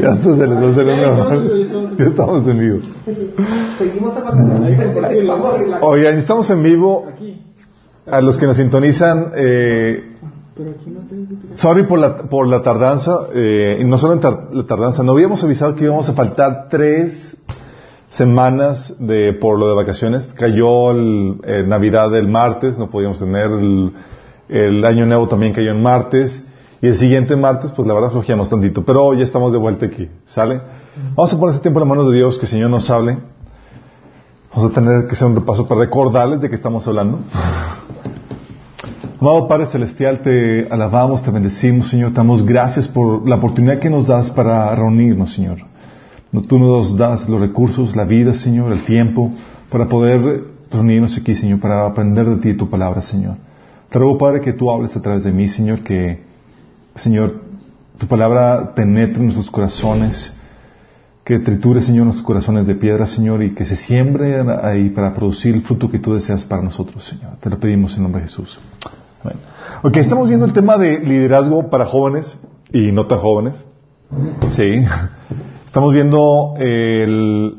Ya se les estamos en vivo. Seguimos en vacaciones. Vamos a. Oigan, estamos en vivo. A los que nos sintonizan, eh, sorry por la, por la tardanza, eh, y no solo en tar- la tardanza, no habíamos avisado que íbamos a faltar tres semanas de, por lo de vacaciones. Cayó el, eh, Navidad el martes, no podíamos tener el, el Año Nuevo también cayó en martes. Y el siguiente martes, pues la verdad flojeamos tantito, pero ya estamos de vuelta aquí, ¿sale? Vamos a poner este tiempo en la mano de Dios, que el Señor nos hable. Vamos a tener que hacer un repaso para recordarles de qué estamos hablando. Amado Padre Celestial, te alabamos, te bendecimos, Señor. Te damos gracias por la oportunidad que nos das para reunirnos, Señor. Tú nos das los recursos, la vida, Señor, el tiempo, para poder reunirnos aquí, Señor, para aprender de ti y tu palabra, Señor. Te ruego, Padre, que tú hables a través de mí, Señor, que, Señor, tu palabra penetre en nuestros corazones, que triture, Señor, nuestros corazones de piedra, Señor, y que se siembre ahí para producir el fruto que tú deseas para nosotros, Señor. Te lo pedimos en nombre de Jesús. Amén. Ok, estamos viendo el tema de liderazgo para jóvenes y no tan jóvenes. Sí. Estamos viendo el,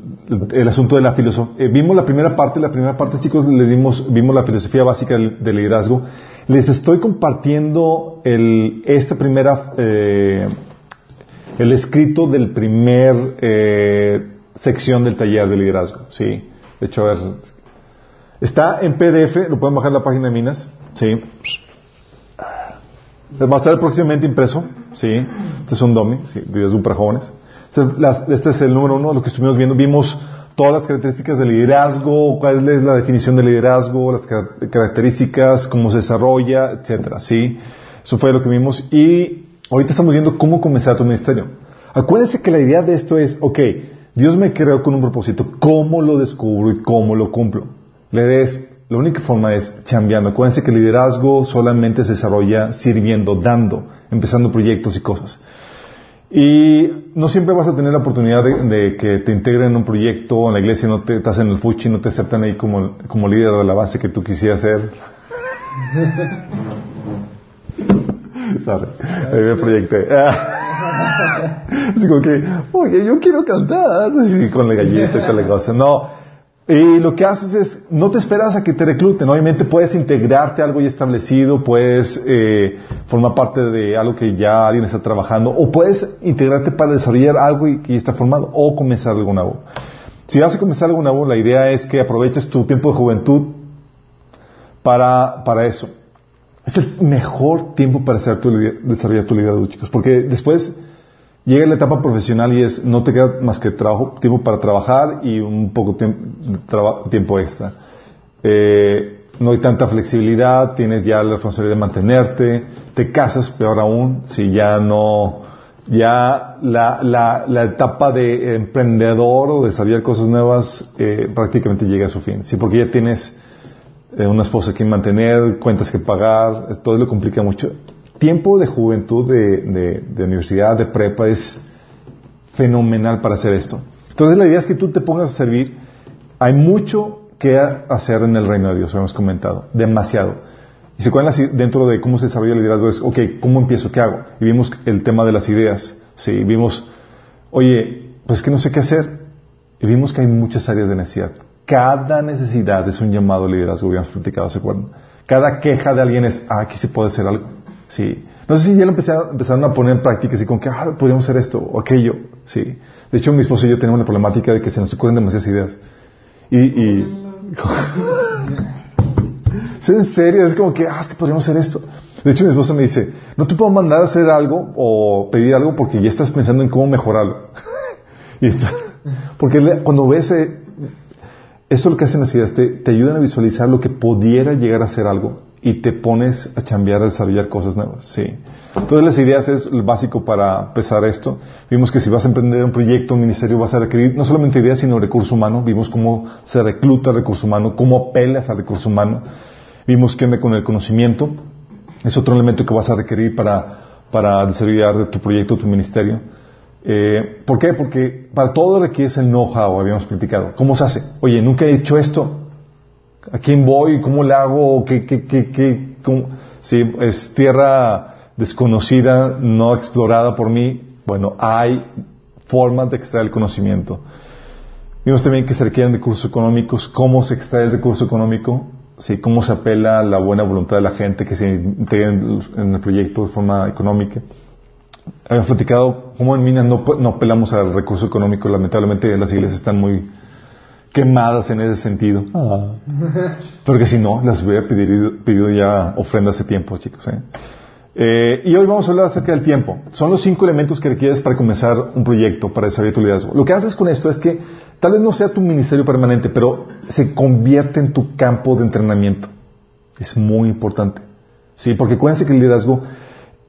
el asunto de la filosofía. vimos la primera parte, la primera parte, chicos, le dimos, vimos la filosofía básica del, del liderazgo. Les estoy compartiendo el, esta primera, eh, el escrito del primer eh, sección del taller de liderazgo. Sí. De hecho, a ver, está en PDF, lo pueden bajar en la página de Minas. Sí. Va a estar próximamente impreso. Sí. Este es un dummy, sí, liderazgo para jóvenes. Este, este es el número uno, lo que estuvimos viendo. Vimos todas las características del liderazgo, cuál es la definición del liderazgo, las car- características, cómo se desarrolla, etcétera. Sí. Eso fue lo que vimos. Y ahorita estamos viendo cómo comenzar tu ministerio. Acuérdense que la idea de esto es, ok, Dios me creó con un propósito. ¿Cómo lo descubro y cómo lo cumplo? La idea es, la única forma es chambeando. Acuérdense que el liderazgo solamente se desarrolla sirviendo, dando, empezando proyectos y cosas. Y no siempre vas a tener la oportunidad de, que te integren en un proyecto, en la iglesia no te estás en el fuchi, no te aceptan ahí como, como líder de la base que tú quisieras ser. Sorry, ahí me proyecté. Así como que, oye, yo quiero cantar, así con la galleta y con la cosa. No. Y lo que haces es, no te esperas a que te recluten. Obviamente puedes integrarte a algo ya establecido, puedes eh, formar parte de algo que ya alguien está trabajando, o puedes integrarte para desarrollar algo que ya está formado, o comenzar algo nuevo. Si vas a comenzar algo nuevo, la idea es que aproveches tu tiempo de juventud para, para eso. Es el mejor tiempo para hacer tu desarrollar tu liderazgo, chicos, porque después llega la etapa profesional y es no te queda más que trabajo, tiempo para trabajar y un poco tiemp- traba- tiempo extra. Eh, no hay tanta flexibilidad, tienes ya la responsabilidad de mantenerte, te casas, peor aún, si ya no, ya la, la, etapa de emprendedor o de desarrollar cosas nuevas eh, prácticamente llega a su fin. Sí, porque ya tienes eh, una esposa que mantener, cuentas que pagar, todo lo complica mucho. Tiempo de juventud, de, universidad, de prepa, es fenomenal para hacer esto. Entonces la idea es que tú te pongas a servir. Hay mucho que hacer en el reino de Dios, hemos comentado, demasiado. Y se acuerdan dentro de cómo se desarrolla el liderazgo es, ok, ¿cómo empiezo? ¿Qué hago? Y vimos el tema de las ideas. Sí, vimos, oye, pues que no sé qué hacer. Y vimos que hay muchas áreas de necesidad. Cada necesidad es un llamado al liderazgo, habíamos platicado, ¿se acuerdan? Cada queja de alguien es, ah, aquí se puede hacer algo. Sí. No sé si ya lo empezaron a poner en práctica, así como que, ah, podríamos hacer esto o aquello. Sí. De hecho, mi esposo y yo tenemos la problemática de que se nos ocurren demasiadas ideas. Y, y ¿Es en serio? Es como que, ah, es que podríamos hacer esto. De hecho, mi esposa me dice, no te puedo mandar a hacer algo o pedir algo porque ya estás pensando en cómo mejorarlo. Porque cuando ves, eh, eso es lo que hacen las ideas, te, te ayudan a visualizar lo que pudiera llegar a ser algo y te pones a chambear, a desarrollar cosas nuevas. Sí. Entonces las ideas es el básico para empezar esto. Vimos que si vas a emprender un proyecto, un ministerio, vas a requerir no solamente ideas, sino recurso humano. Vimos cómo se recluta el recurso humano, cómo apelas al recurso humano. Vimos qué onda con el conocimiento. Es otro elemento que vas a requerir para, para desarrollar tu proyecto, tu ministerio. Eh, ¿Por qué? Porque para todo requieres el know-how, habíamos platicado. ¿Cómo se hace? Oye, nunca he hecho esto. ¿A quién voy? ¿Cómo le hago? ¿Qué, qué, qué, qué? Sí, es tierra desconocida, no explorada por mí. Bueno, hay formas de extraer el conocimiento. Vimos también que se requieren recursos económicos, cómo se extrae el recurso económico, sí, cómo se apela a la buena voluntad de la gente que se integre en el proyecto de forma económica. Habíamos platicado cómo en Minas no, no apelamos al recurso económico, lamentablemente las iglesias están muy quemadas en ese sentido. Ah. Porque si no, las hubiera pedido, pedido ya ofrenda hace tiempo, chicos. ¿eh? Eh, y hoy vamos a hablar acerca del tiempo. Son los cinco elementos que requieres para comenzar un proyecto, para desarrollar tu liderazgo. Lo que haces con esto es que tal vez no sea tu ministerio permanente, pero se convierte en tu campo de entrenamiento. Es muy importante. Sí, porque acuérdense que el liderazgo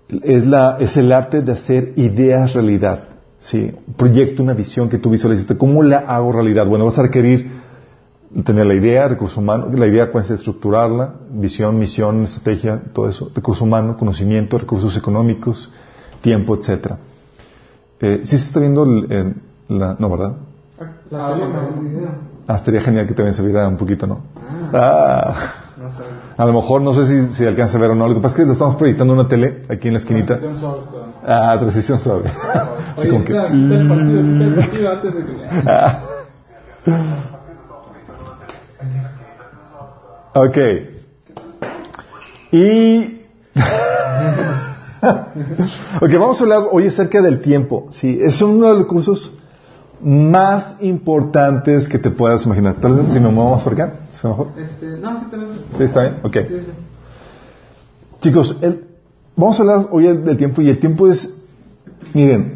es, la, es el arte de hacer ideas realidad. Sí, un proyecto, una visión que tú visualizaste. ¿Cómo la hago realidad? Bueno, vas a requerir tener la idea, recurso humano, la idea puede ser estructurarla, visión, misión, estrategia, todo eso, recurso humano, conocimiento, recursos económicos, tiempo, etcétera. Eh, ¿Sí se está viendo el, la, no, verdad? La ah, ah, estaría genial que también se viera un poquito, ¿no? Ah. ah. A lo mejor, no sé si, si alcanza a ver o no. Lo que pasa es que lo estamos proyectando en una tele aquí en la esquinita. Transición suave Ah, transición suave. Oye, como que... el partido, el partido antes de que... Ah. Ok. Y... ok, vamos a hablar hoy acerca del tiempo. Sí, es uno de los cursos más importantes que te puedas imaginar. Tal vez si me muevo más por acá. mejor? Este, no, sí, tenemos. Sí, está bien. Ok. Chicos, el, vamos a hablar hoy del tiempo y el tiempo es, miren,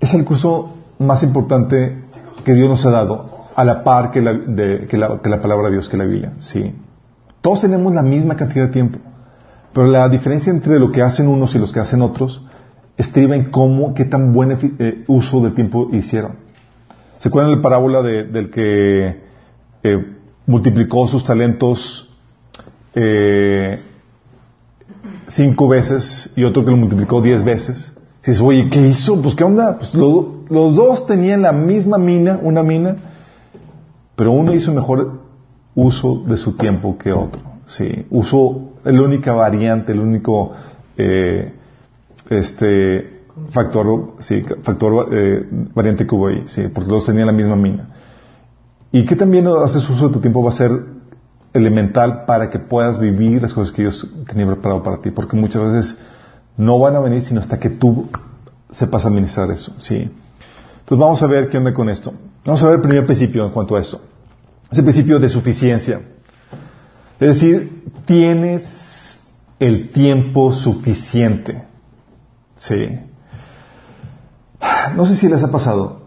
es el curso más importante que Dios nos ha dado a la par que la, que la, que la palabra de Dios, que la Biblia. Sí. Todos tenemos la misma cantidad de tiempo, pero la diferencia entre lo que hacen unos y los que hacen otros estriba en cómo, qué tan buen eh, uso de tiempo hicieron. ¿Se acuerdan de la parábola del que eh, multiplicó sus talentos eh, cinco veces y otro que lo multiplicó diez veces? Si dices, oye, ¿qué hizo? Pues, ¿qué onda? Pues los dos tenían la misma mina, una mina, pero uno hizo mejor uso de su tiempo que otro. Sí, usó la única variante, el único este factor, sí, factor eh, variante que hubo ahí, sí, porque los tenía la misma mina. Y que también haces uso de tu tiempo va a ser elemental para que puedas vivir las cosas que Dios tenía preparado para ti, porque muchas veces no van a venir sino hasta que tú sepas administrar eso, sí. Entonces vamos a ver qué onda con esto. Vamos a ver el primer principio en cuanto a esto. Es el principio de suficiencia. Es decir, tienes el tiempo suficiente. Sí. No sé si les ha pasado.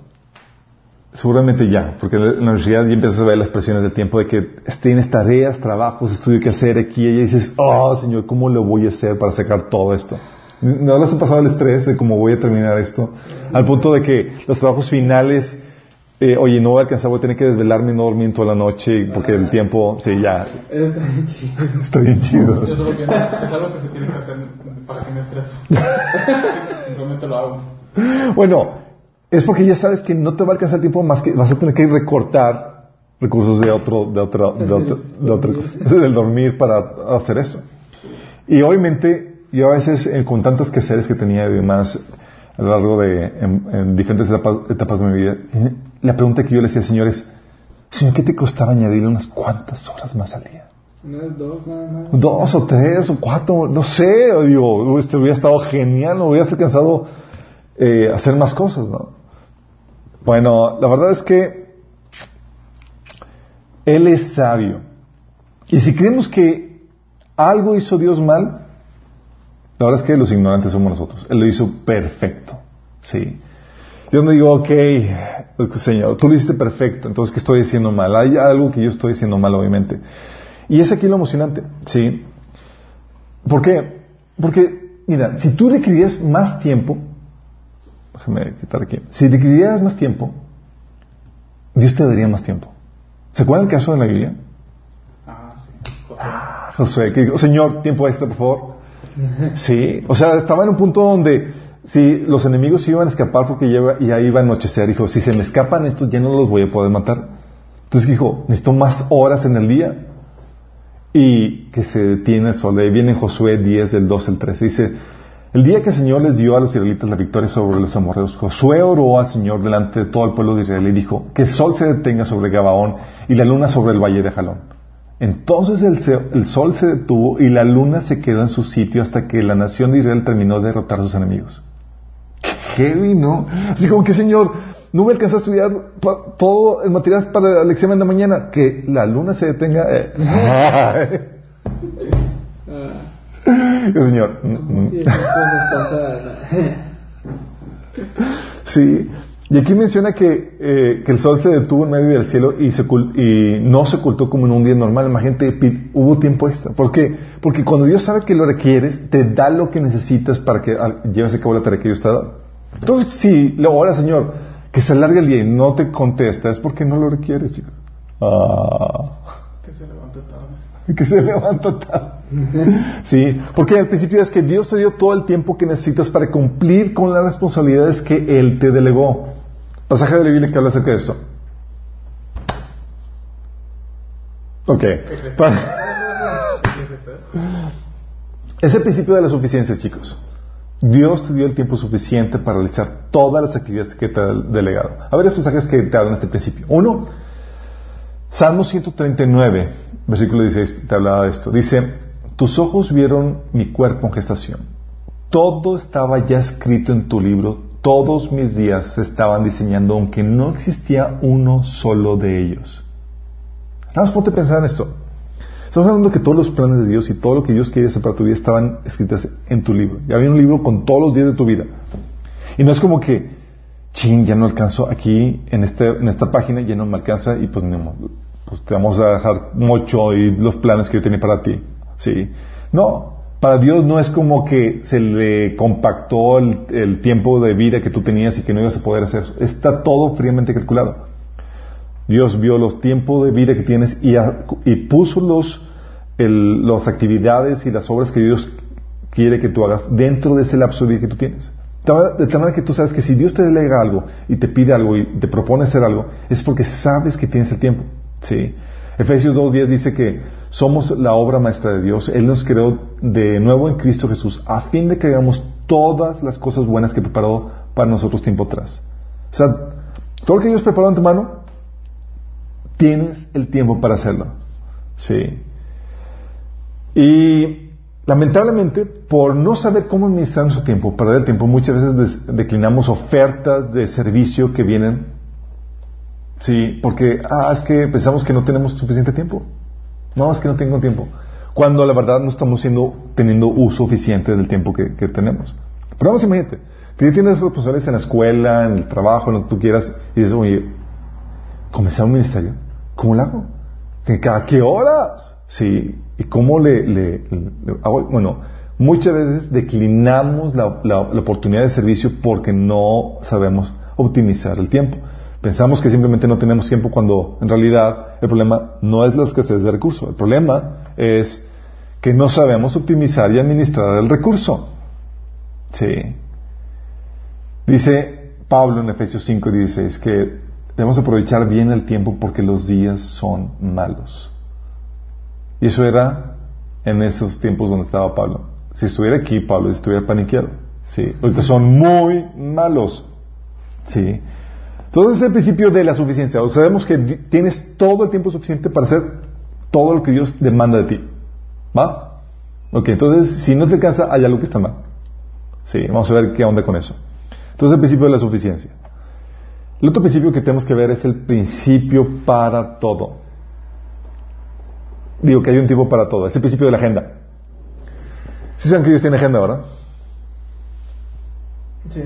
Seguramente ya, porque en la universidad ya empiezas a ver las presiones del tiempo de que tienes tareas, trabajos, estudio que hacer aquí y dices, oh Señor, ¿cómo lo voy a hacer para sacar todo esto? ¿No les ha pasado el estrés de cómo voy a terminar esto? Al punto de que los trabajos finales eh, oye, no voy a alcanzar, voy a tener que desvelarme y no dormir toda la noche porque el tiempo, sí, ya. Está bien chido. Está bien chido. Yo solo que no, es algo que se tiene que hacer para que me estrese. Simplemente lo hago. Bueno, es porque ya sabes que no te va a alcanzar el tiempo más que vas a tener que recortar recursos de otro, de otra, de otra, de otra cosa, del dormir para hacer eso. Y obviamente, yo a veces eh, con tantas quehaceres que tenía y demás a lo largo de en, diferentes etapas, etapas de mi vida, la pregunta que yo le decía al Señor es, Señor, ¿qué te costaba añadirle unas cuantas horas más al día? dos, nada más. Dos o tres o cuatro, no sé, digo, este hubiera estado genial, no hubieras alcanzado eh, hacer más cosas, ¿no? Bueno, la verdad es que Él es sabio. Y si creemos que algo hizo Dios mal, la verdad es que los ignorantes somos nosotros. Él lo hizo perfecto. Sí. Yo me digo, ok, Señor, tú lo hiciste perfecto, entonces ¿qué estoy diciendo mal? Hay algo que yo estoy diciendo mal, obviamente. Y es aquí lo emocionante, ¿sí? ¿Por qué? Porque, mira, si tú requerías más tiempo, déjame quitar aquí, si requerías más tiempo, Dios te daría más tiempo. ¿Se acuerdan el caso de la Biblia? Ah, sí. Ah, Josué, que dijo, Señor, tiempo extra, por favor. Sí, o sea, estaba en un punto donde si los enemigos iban a escapar porque ya, iba a anochecer, dijo, si se me escapan estos ya no los voy a poder matar. Entonces dijo, necesito más horas en el día. Y que se detiene el sol. ahí viene Josué 10 del 2 al 13. Dice, El día que el Señor les dio a los israelitas la victoria sobre los amorreos, Josué oró al Señor delante de todo el pueblo de Israel y dijo, que el sol se detenga sobre Gabaón y la luna sobre el valle de Jalón. Entonces el, el, sol se detuvo y la luna se quedó en su sitio hasta que la nación de Israel terminó de derrotar a sus enemigos. ¡Qué heavy, ¿no? Así como que, Señor, no me alcanza a estudiar todo el material para el examen de mañana. Que la luna se detenga. Eh. señor. sí. Y aquí menciona que, eh, que, el sol se detuvo en medio del cielo y, se, y no se ocultó como en un día normal. Imagínate, hubo tiempo extra. ¿Por qué? Porque cuando Dios sabe que lo requieres, te da lo que necesitas para que lleves a cabo la tarea que Dios te ha dado. Entonces, si ahora, Señor, que se alargue el día y no te contesta, es porque no lo requieres, chicos. Ah. Que se levanta tarde. Que se levanta tarde. sí, porque al principio es que Dios te dio todo el tiempo que necesitas para cumplir con las responsabilidades que Él te delegó. Pasaje de la Biblia que habla acerca de esto. Ok. es el principio de la suficiencia, chicos. Dios te dio el tiempo suficiente para realizar todas las actividades que te ha delegado. A ver mensajes que te hablan este principio. Uno, Salmo 139, versículo 16, te hablaba de esto. Dice, tus ojos vieron mi cuerpo en gestación. Todo estaba ya escrito en tu libro, todos mis días se estaban diseñando, aunque no existía uno solo de ellos. Vamos, ponte a pensar en esto. Estamos hablando que todos los planes de Dios y todo lo que Dios quiere hacer para tu vida estaban escritas en tu libro. Ya había un libro con todos los días de tu vida. Y no es como que, ching, ya no alcanzo aquí, en, este, en esta página ya no me alcanza y pues, no, pues te vamos a dejar mucho y los planes que yo tenía para ti. ¿Sí? No, para Dios no es como que se le compactó el, tiempo de vida que tú tenías y que no ibas a poder hacer eso. Está todo fríamente calculado. Dios vio los tiempos de vida que tienes y, puso los, las actividades y las obras que Dios quiere que tú hagas dentro de ese lapso de vida que tú tienes. De tal manera que tú sabes que si Dios te delega algo y te pide algo y te propone hacer algo, es porque sabes que tienes el tiempo. ¿sí? Efesios 2.10 dice que somos la obra maestra de Dios. Él nos creó de nuevo en Cristo Jesús a fin de que hagamos todas las cosas buenas que preparó para nosotros tiempo atrás. O sea, todo lo que Dios preparó en tu mano, Tienes el tiempo para hacerlo. Sí. Y lamentablemente, por no saber cómo administrar nuestro tiempo, perder el tiempo, muchas veces declinamos ofertas de servicio que vienen. Sí, porque, ah, es que pensamos que no tenemos suficiente tiempo. No, es que no tengo tiempo. Cuando la verdad no estamos siendo, teniendo uso eficiente del tiempo que, tenemos. Pero vamos, imagínate, tienes responsabilidades en la escuela, en el trabajo, en lo que tú quieras, y dices, oye, comenzar un ministerio. ¿Cómo lo hago? ¿A qué horas? Sí. ¿Y cómo le, hago? Bueno, muchas veces declinamos la, oportunidad de servicio porque no sabemos optimizar el tiempo. Pensamos que simplemente no tenemos tiempo cuando en realidad el problema no es la escasez de recursos. El problema es que no sabemos optimizar y administrar el recurso. Sí. Dice Pablo en Efesios 5 y 16 que Debemos aprovechar bien el tiempo porque los días son malos. Y eso era en esos tiempos donde estaba Pablo. Si estuviera aquí, Pablo estuviera paniqueado. Sí. Son muy malos. Sí. Entonces es el principio de la suficiencia. O sabemos que tienes todo el tiempo suficiente para hacer todo lo que Dios demanda de ti. ¿Va? Ok, entonces si no te alcanza, hay algo que está mal. Sí, vamos a ver qué onda con eso. Entonces el principio de la suficiencia. El otro principio que tenemos que ver es el principio para todo. Digo que hay un tiempo para todo. Es el principio de la agenda. ¿Sí saben que Dios tiene agenda, verdad? Sí.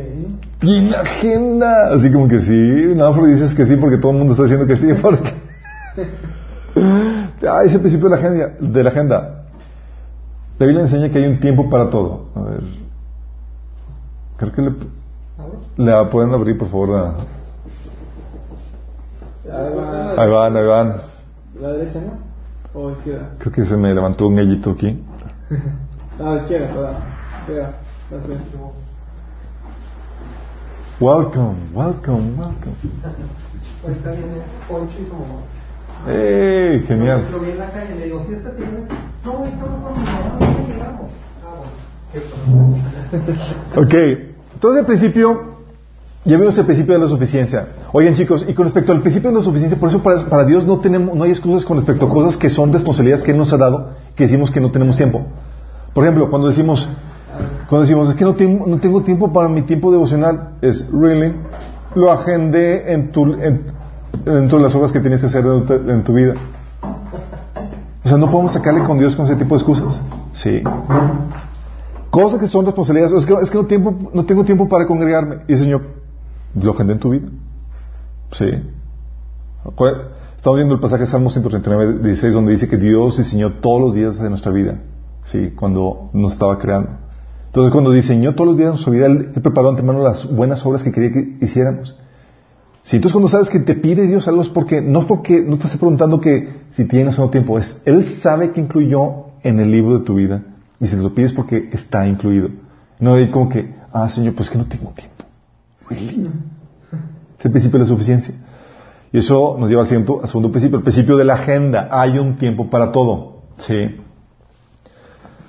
Tiene agenda. Así como que sí. No, pero dices que sí porque todo el mundo está diciendo que sí. Porque... ah, es el principio de la, agenda, de la agenda. La Biblia enseña que hay un tiempo para todo. A ver. Creo que le, le pueden abrir, por favor, Ahí van, ahí van. ¿La derecha no? ¿O izquierda? Creo que se me levantó un gallito aquí. no, izquierda, perdón. Izquierda, Welcome, welcome, welcome. Ahorita viene Poncho y como. ¡Ey! Genial. Lo vi en la calle, le digo, ¿fiesta tiene? No, no, no, no, no, no llegamos. Ah, bueno. Ok, entonces el principio, ya vimos el principio de la suficiencia. Oigan chicos, y con respecto al principio de la suficiencia, por eso para, para Dios no tenemos, no hay excusas con respecto a cosas que son responsabilidades que Él nos ha dado, que decimos que no tenemos tiempo. Por ejemplo, cuando decimos, cuando decimos, es que no, tengo- no tengo tiempo para mi tiempo devocional, es, really, lo agendé en tu, en- dentro de las obras que tienes que hacer en tu, vida. O sea, no podemos sacarle con Dios con ese tipo de excusas. Sí. Cosas que son responsabilidades. Es que, es que no, tiempo, no tengo tiempo para congregarme. Y el Señor, lo agendé en tu vida. Sí. Estamos viendo el pasaje de Salmo 139, 16, donde dice que Dios diseñó todos los días de nuestra vida. Sí, cuando nos estaba creando. Entonces, cuando diseñó todos los días de nuestra vida, Él, Él preparó antemano las buenas obras que quería que hiciéramos. Si entonces cuando sabes que te pide Dios algo es porque, no porque no te esté preguntando que si tienes o no tiempo, es, Él sabe que incluyó en el libro de tu vida y si te lo pides porque está incluido. No hay como que, ah Señor, pues que no tengo tiempo. Really? Es el principio de la suficiencia. Y eso nos lleva al segundo, al segundo principio, el principio de la agenda. Hay un tiempo para todo. Sí.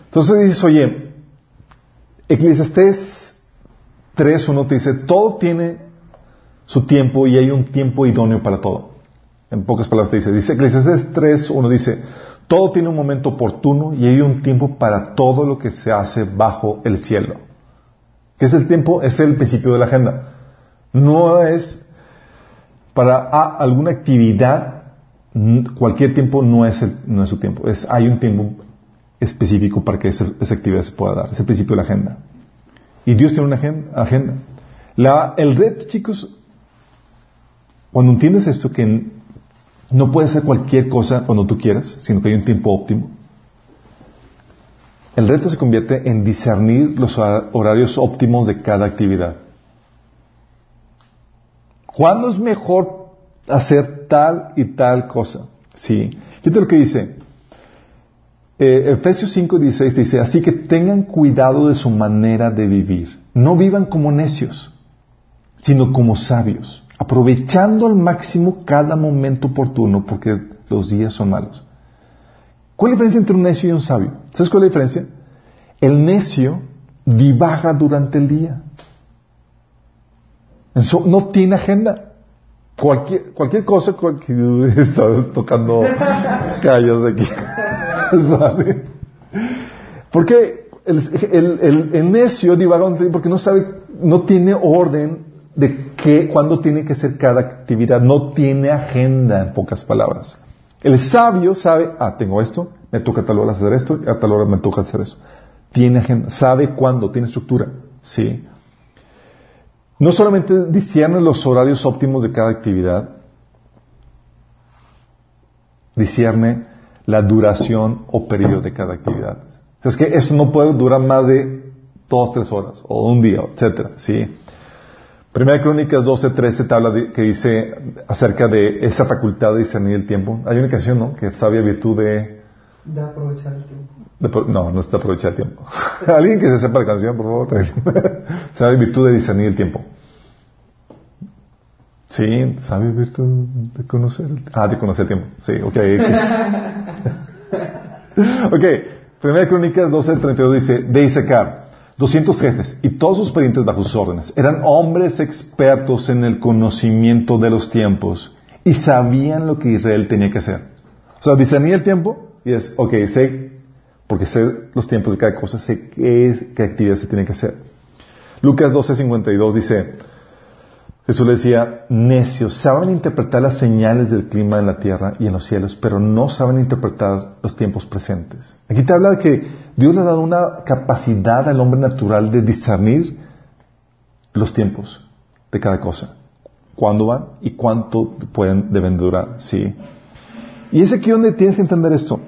Entonces dices, oye, Eclesiastés 3.1 te dice, todo tiene su tiempo y hay un tiempo idóneo para todo. En pocas palabras te dice, dice Eclesiastés 3.1 dice, todo tiene un momento oportuno y hay un tiempo para todo lo que se hace bajo el cielo. ¿Qué es el tiempo? Es el principio de la agenda. No es para ah, alguna actividad, cualquier tiempo no es, el- no es su tiempo. Es, hay un tiempo específico para que esa, actividad se pueda dar. Es el principio de la agenda. Y Dios tiene una agen- agenda. El reto, chicos, cuando entiendes esto, que no puedes hacer cualquier cosa cuando tú quieras, sino que hay un tiempo óptimo, el reto se convierte en discernir los hora- horarios óptimos de cada actividad. ¿Cuándo es mejor hacer tal y tal cosa? Sí. Fíjate lo que dice. Eh, Efesios 5:16 dice, así que tengan cuidado de su manera de vivir. No vivan como necios, sino como sabios, aprovechando al máximo cada momento oportuno, porque los días son malos. ¿Cuál es la diferencia entre un necio y un sabio? ¿Sabes cuál es la diferencia? El necio divaga durante el día. No tiene agenda. Cualquier, cualquier cosa, cualquier, está tocando callos aquí. ¿Sabe? Porque el, el, necio divaga porque no sabe, no tiene orden de qué, cuándo tiene que ser cada actividad, no tiene agenda, en pocas palabras. El sabio sabe, ah, tengo esto, me toca a tal hora hacer esto, a tal hora me toca hacer eso. Tiene agenda, sabe cuándo, tiene estructura, sí. No solamente discierne los horarios óptimos de cada actividad, discierne la duración o periodo de cada actividad. Es que eso no puede durar más de dos, tres horas, o un día, etcétera, ¿sí? Primera Crónicas 12, 13 te habla de- que dice acerca de esa facultad de discernir el tiempo. Hay una canción, ¿no? Que sabia virtud de, De aprovechar el tiempo. de no, no es de aprovechar el tiempo. Alguien que se sepa la canción, por favor. sabe virtud de discernir el tiempo. Sí, sabe virtud de conocer Ah, de conocer el tiempo. Sí, ok. ok, Primera Crónicas 12, 32 dice, de Isaacar, 200 jefes y todos sus parientes bajo sus órdenes. Eran hombres expertos en el conocimiento de los tiempos y sabían lo que Israel tenía que hacer. O sea, discernía el tiempo y es, ok, sé, porque sé los tiempos de cada cosa, sé qué, es, qué actividad se tiene que hacer. Lucas 12, 52 dice, Jesús le decía, necios, saben interpretar las señales del clima en la tierra y en los cielos, pero no saben interpretar los tiempos presentes. Aquí te habla de que Dios le ha dado una capacidad al hombre natural de discernir los tiempos de cada cosa, cuándo van y cuánto pueden, deben durar, sí. Y es aquí donde tienes que entender esto.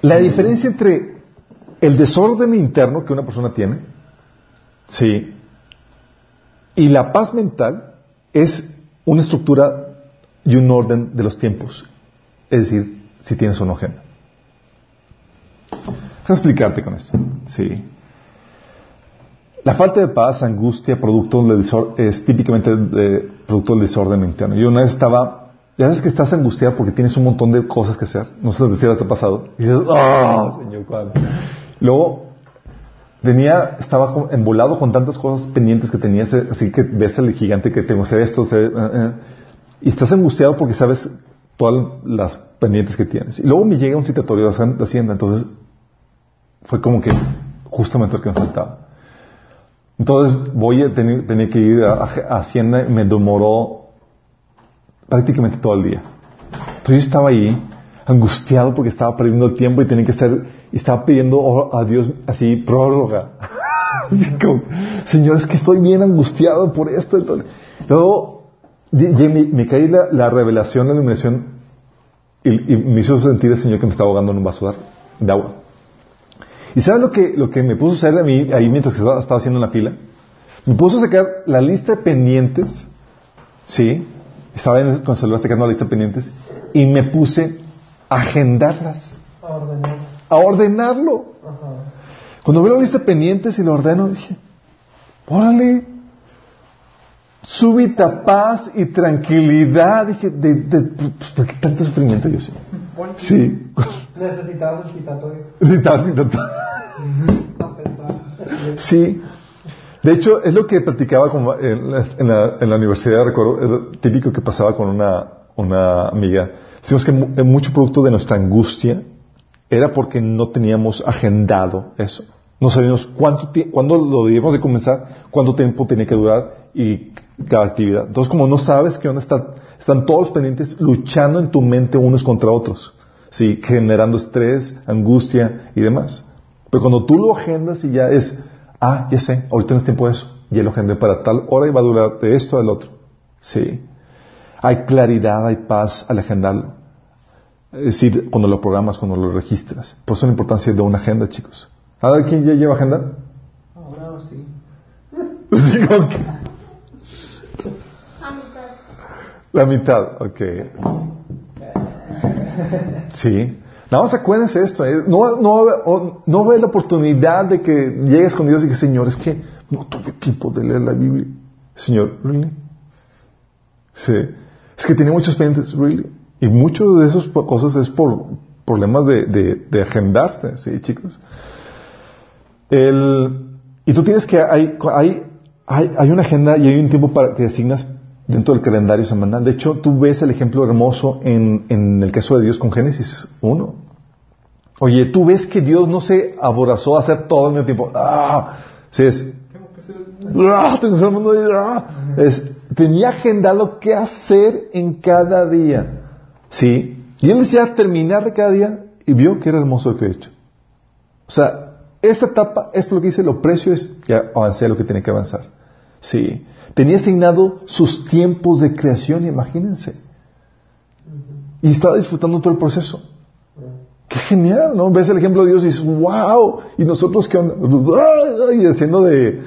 La diferencia entre el desorden interno que una persona tiene, sí, y la paz mental es una estructura y un orden de los tiempos. Es decir, si tienes o no agenda. Déjame explicarte con esto. Sí. La falta de paz, angustia, producto del desor- es típicamente de- producto del desorden interno. Yo una vez estaba, ya sabes que estás angustiado porque tienes un montón de cosas que hacer. No sé si te ha pasado. Y dices, ¡ah, señor, cuál! Luego, Tenía, estaba embolado con tantas cosas pendientes que tenía, así que ves el gigante que tengo, sé esto, sé, eh, eh, y estás angustiado porque sabes todas las pendientes que tienes. Y luego me llega un citatorio de Hacienda- entonces fue como que justamente lo que me faltaba. Entonces voy a tener, tenía que ir a, Hacienda y me demoró prácticamente todo el día. Entonces yo estaba ahí, angustiado porque estaba perdiendo el tiempo y tenía que estar, y estaba pidiendo a Dios así, prórroga. Así como, Señor, es que estoy bien angustiado por esto. Luego me, me caí la, la revelación, la iluminación, y, me hizo sentir el Señor que me estaba ahogando en un vaso de- agua. ¿Y sabes lo que, lo que me puso a hacer a mí ahí mientras estaba, estaba haciendo la fila? Me puso a sacar la lista de pendientes, ¿sí? Estaba en el celular sacando la lista de pendientes y me puse a agendarlas, A ordenar. A ordenarlo. Ajá. Cuando veo la lista de pendientes y lo ordeno, dije, órale, súbita paz y tranquilidad. Dije, de, de- pues, ¿por qué tanto sufrimiento yo sí? Sí. Necesitabas el citatorio. Estaba intentando. A pensar. Sí. De hecho, es lo que practicaba como en, la, en la- en la universidad, recuerdo, era típico que pasaba con una, una amiga. Decimos que mu- mucho producto de nuestra angustia era porque no teníamos agendado eso. No sabíamos cuánto cuándo lo debíamos de comenzar, cuánto tiempo tenía que durar y cada actividad. Entonces, como no sabes que dónde está, están todos pendientes luchando en tu mente unos contra otros, ¿sí? generando estrés, angustia y demás. Pero cuando tú lo agendas y ya es, ah, ya sé, ahorita no es tiempo de eso, ya lo agendé para tal hora y va a durar de esto al otro. Sí. Hay claridad, hay paz al agendarlo. Es decir, cuando lo programas, cuando lo registras. Por eso la importancia de una agenda, chicos. ¿A ver quién ya lleva agenda? Ahora sí. Sí, que- La mitad, ok. Sí. Nada más acuérdense de esto. ¿eh? No, no, no ve la oportunidad de que llegues con Dios y que, Señor, es que no tuve tiempo de leer la Biblia. Señor, ¿really? Sí. Es que tenía muchos pendientes, ¿really? Y muchas de esas cosas es por problemas de, de, agendarse, ¿sí, chicos? El, y tú tienes que, hay, hay, hay, una agenda y hay un tiempo para que asignas dentro del calendario semanal. De hecho, tú ves el ejemplo hermoso en, en el caso de Dios con Génesis 1. Oye, tú ves que Dios no se aborazó a hacer todo al mismo tiempo. ¡Ah! Sí, ¡Ah! El ¡Ah! Es- tenía agendado qué hacer en cada día. ¿Sí? Y él decía terminar de cada día y vio que era hermoso lo que había hecho. O sea, esa etapa, esto es lo que dice, lo precio es, ya avancé lo que tenía que avanzar. Sí. Tenía asignado sus tiempos de creación, imagínense. Y estaba disfrutando todo el proceso. Qué genial, ¿no? Ves el ejemplo de Dios y dices, wow, y nosotros onda, y haciendo de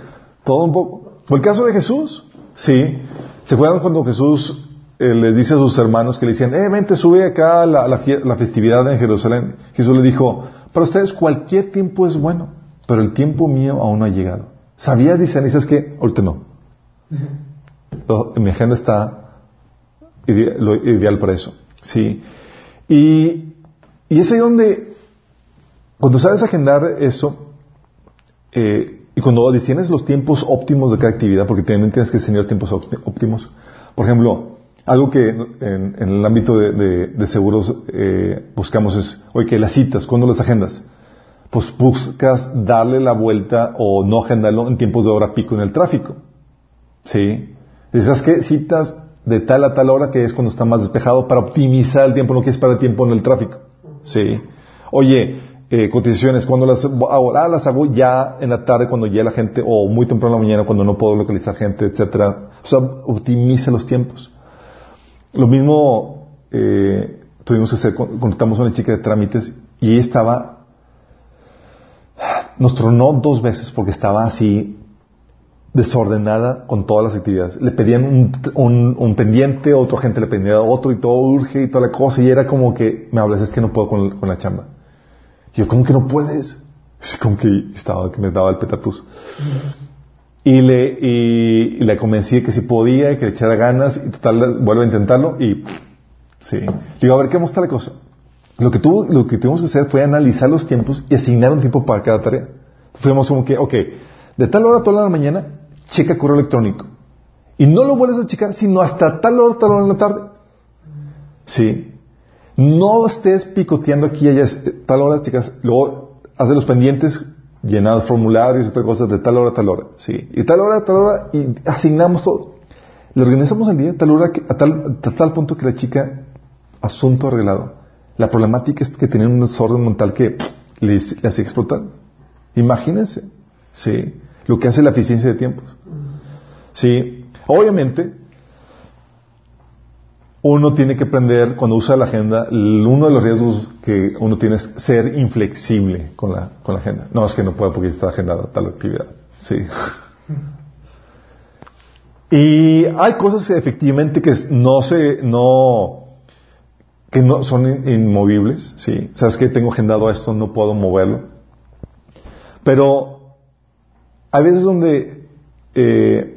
todo un poco. ¿Fue el caso de Jesús? Sí. ¿Se acuerdan cuando Jesús eh, le dice a sus hermanos que le decían, eh, vente, sube acá a la, la festividad en Jerusalén? Jesús le dijo, para ustedes cualquier tiempo es bueno, pero el tiempo mío aún no ha llegado. ¿Sabía? Dicen, dices que ahorita no. Lo- mi agenda está ide- lo ideal para eso. Sí. Y, y es ahí donde, cuando sabes agendar eso, eh, y cuando tienes los tiempos óptimos de cada actividad, porque también tienes que diseñar tiempos ópti- óptimos. Por ejemplo, algo que en, el ámbito de, seguros eh, buscamos es, oye, que las citas, ¿cuándo las agendas? Pues buscas darle la vuelta o no agendarlo en tiempos de hora pico en el tráfico. ¿Sí? Dices, ¿sabes qué? Citas de tal a tal hora que es cuando está más despejado para optimizar el tiempo, no quieres perder tiempo en el tráfico. ¿Sí? Oye, eh, cotizaciones, cuando las hago? Ah, las hago ya en la tarde cuando ya la gente, o muy temprano en la mañana cuando no puedo localizar gente, etcétera. O sea, optimiza los tiempos. Lo mismo eh, tuvimos que hacer, con- contratamos a una chica de trámites y ella estaba, nos tronó dos veces porque estaba así desordenada con todas las actividades. Le pedían un, pendiente, otro gente le pedía otro y todo urge y toda la cosa y era como que me hablas, es que no puedo con, la chamba. Y yo, ¿cómo que no puedes? Así como que estaba, que me daba el petatús. Y le, y, le convencí de que si podía y que le echara ganas y total, vuelve a intentarlo y sí. Digo, a ver, ¿qué está la cosa? Lo que, tuvo, lo que tuvimos que hacer fue analizar los tiempos y asignar un tiempo para cada tarea. fuimos como que, ok, de tal hora a tal hora de la mañana, checa correo electrónico. Y no lo vuelves a checar, sino hasta tal hora, tal hora en la tarde. Sí. No estés picoteando aquí y allá, tal hora, chicas, luego hace los pendientes, llenar formularios y otras cosas de tal hora a tal hora. Sí. Y tal hora a tal hora, y asignamos todo. Le organizamos el día tal hora que, a, tal, a tal punto que la chica, asunto arreglado. La problemática es que tenía un desorden mental que le, le hacía explotar. Imagínense. Sí. Lo que hace la eficiencia de tiempos. Sí. Obviamente, uno tiene que aprender, cuando usa la agenda, uno de los riesgos que uno tiene es ser inflexible con la, con la agenda. No, es que no puedo porque está agendada tal actividad. Sí. Y hay cosas efectivamente que no se, no, que no son inmovibles, sí. Sabes que tengo agendado esto, no puedo moverlo. Pero hay veces donde eh,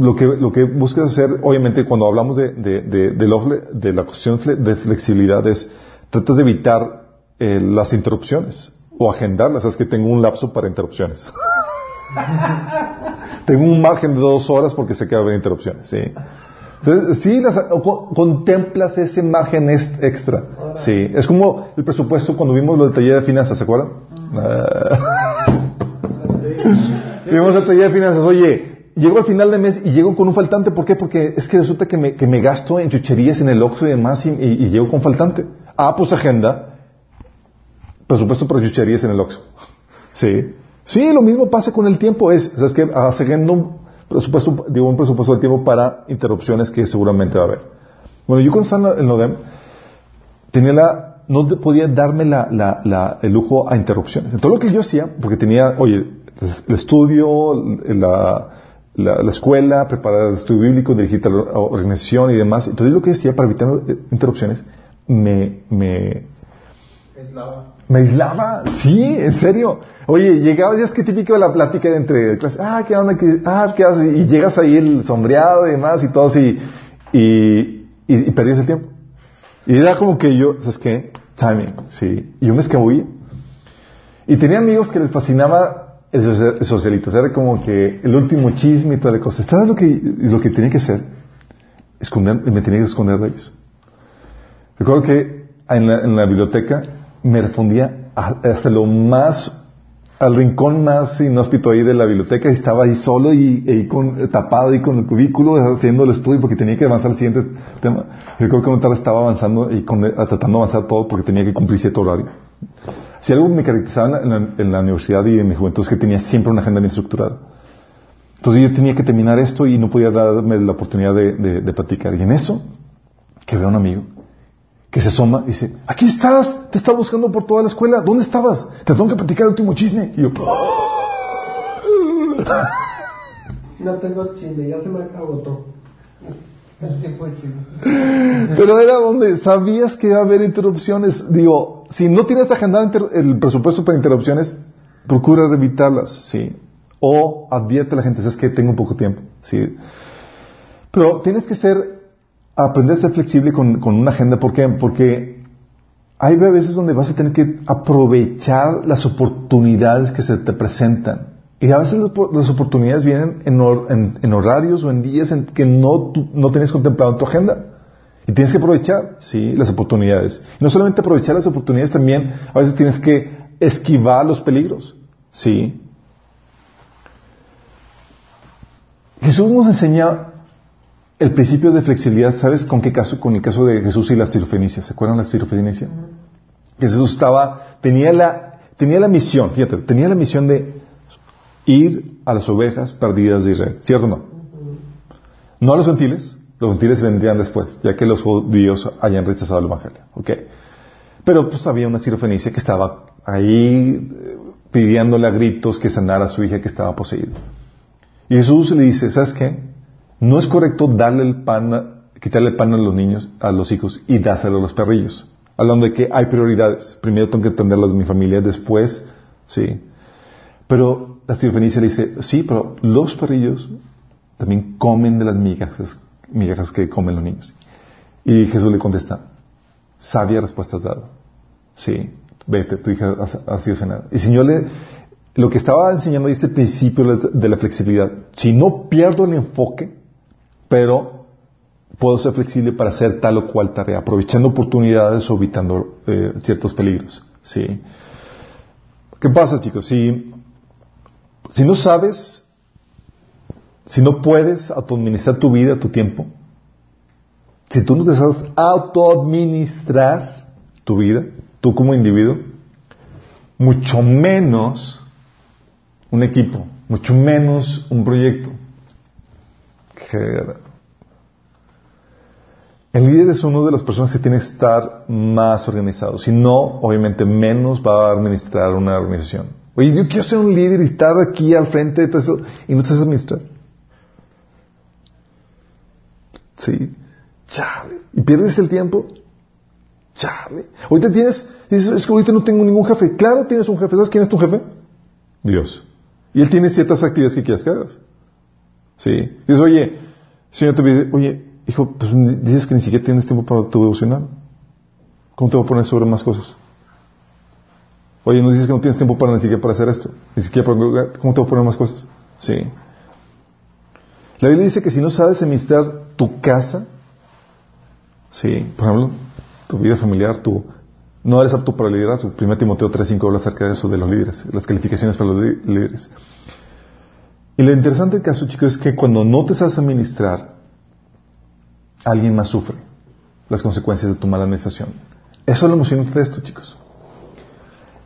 lo que, lo que buscas hacer, obviamente, cuando hablamos de, de, de, de, la cuestión de flexibilidad es, tratas de evitar eh, las interrupciones o agendarlas. Es que tengo un lapso para interrupciones. tengo un margen de dos horas porque sé que va a haber interrupciones, sí. Entonces, sí, las, contemplas ese margen extra. Sí, es como el presupuesto cuando vimos lo de taller de finanzas, ¿se acuerdan? vimos el taller de finanzas, oye, llego al final de mes y llego con un faltante. ¿Por qué? Porque es que resulta que me, que me gasto en chucherías en el Oxxo y demás y, y, llego con faltante. Ah, pues agenda. Presupuesto para chucherías en el Oxxo. Sí. Sí, lo mismo pasa con el tiempo. Es, es que agenda un presupuesto, digo, un presupuesto del tiempo para interrupciones que seguramente va a haber. Bueno, yo cuando estaba en Nodem, tenía la, no podía darme la, el lujo a interrupciones. Entonces lo que yo hacía, porque tenía, oye, el estudio, la, la, la, escuela, preparar el estudio bíblico, dirigir la organización y demás. Entonces lo que decía para evitar interrupciones, me, me, aislaba. Me aislaba, sí, en serio. Oye, llegaba, ya es que típico de la plática de entre clases, ah, ¿qué onda? ¿Qué, ah, ¿qué haces? Y llegas ahí el sombreado y demás y todo así, y, y, y perdías el tiempo. Y era como que yo, ¿sabes qué? Timing, sí. Y yo me escabullí. Y tenía amigos que les fascinaba el socialito. Era como que el último chisme y toda la cosa. ¿Sabes lo que, lo que tenía que hacer? Esconder, me tenía que esconder de ellos. Recuerdo que en la, biblioteca me respondía hasta lo más, al rincón más inhóspito ahí de la biblioteca y estaba ahí solo y, y con, tapado ahí con el cubículo haciendo el estudio porque tenía que avanzar al siguiente tema. Recuerdo que un tarde estaba avanzando y con, tratando de avanzar todo porque tenía que cumplir cierto horario. Si algo me caracterizaba en la, en la, universidad y en mi juventud es que tenía siempre una agenda bien estructurada. Entonces yo tenía que terminar esto y no podía darme la oportunidad de, de, de platicar. Y en eso, que veo a un amigo que se asoma y dice, aquí estás, te estaba buscando por toda la escuela, ¿dónde estabas? Te tengo que platicar el último chisme. Y yo, no tengo chisme, ya se me agotó. El tiempo de chisme. Pero era donde sabías que iba a haber interrupciones. Digo, si no tienes agendado el presupuesto para interrupciones, procura evitarlas, ¿sí? O advierte a la gente, es que tengo poco tiempo, ¿sí? Pero tienes que ser, aprender a ser flexible con, con una agenda. ¿Por qué? Porque hay veces donde vas a tener que aprovechar las oportunidades que se te presentan. Y a veces las oportunidades vienen en, en, en horarios o en días en que no, no tienes contemplado en tu agenda. Y tienes que aprovechar, sí, las oportunidades. Y no solamente aprovechar las oportunidades, también a veces tienes que esquivar los peligros, sí. Jesús nos enseña el principio de flexibilidad, ¿sabes con qué caso? Con el caso de Jesús y la sirofenicia. ¿Se acuerdan de la sirofenicia? Jesús estaba, tenía la, tenía la misión, fíjate, tenía la misión de ir a las ovejas perdidas de Israel, ¿cierto o no? No a los gentiles, los gentiles vendrían después, ya que los judíos hayan rechazado el Evangelio. Pero pues había una sirofenicia que estaba ahí eh, pidiéndole a gritos que sanara a su hija que estaba poseída. Y Jesús le dice, ¿sabes qué? No es correcto darle el pan, quitarle el pan a los niños, a los hijos y dárselo a los perrillos. Hablando de que hay prioridades. Primero tengo que atenderlos de mi familia, después, sí. Pero la sirofenicia le dice, sí, pero los perrillos también comen de las migajas, migajas que comen los niños. Y Jesús le contesta, sabia respuesta has dado. Sí, vete, tu hija ha, sido sanada. Y el Señor le, lo que estaba enseñando es el principio de la flexibilidad. Si no pierdo el enfoque, pero puedo ser flexible para hacer tal o cual tarea, aprovechando oportunidades o evitando eh, ciertos peligros. ¿sí? ¿Qué pasa, chicos? Si, si no sabes, si no puedes autoadministrar tu vida, tu tiempo, si tú no te sabes autoadministrar tu vida, tú como individuo, mucho menos un equipo, mucho menos un proyecto. El líder es uno de las personas que tiene que estar más organizado. Si no, obviamente menos va a administrar una organización. Oye, yo quiero ser un líder y estar aquí al frente de todo eso y no te sabes administrar. Sí. Chale. ¿Y pierdes el tiempo? Chale. Ahorita tienes, dices, es que ahorita no tengo ningún jefe. Claro, tienes un jefe. ¿Sabes quién es tu jefe? Dios. Y Él tiene ciertas actividades que quieras que hagas. Sí. Dices, oye, Señor te pide, oye, hijo, pues dices que ni siquiera tienes tiempo para tu devocional. ¿Cómo te voy a poner sobre más cosas? Oye, no dices que no tienes tiempo para ni siquiera para hacer esto. Ni siquiera para... ¿Cómo te voy a poner más cosas? Sí. La Biblia dice que si no sabes administrar tu casa, sí, por ejemplo, tu vida familiar, tu, no eres apto para liderazgo. 1 Timoteo 3.5 habla acerca de eso, de los líderes, las calificaciones para los líderes. Y lo interesante del caso, chicos, es que cuando no te sabes administrar, alguien más sufre las consecuencias de tu mala administración. Eso es lo emocionante de esto, chicos.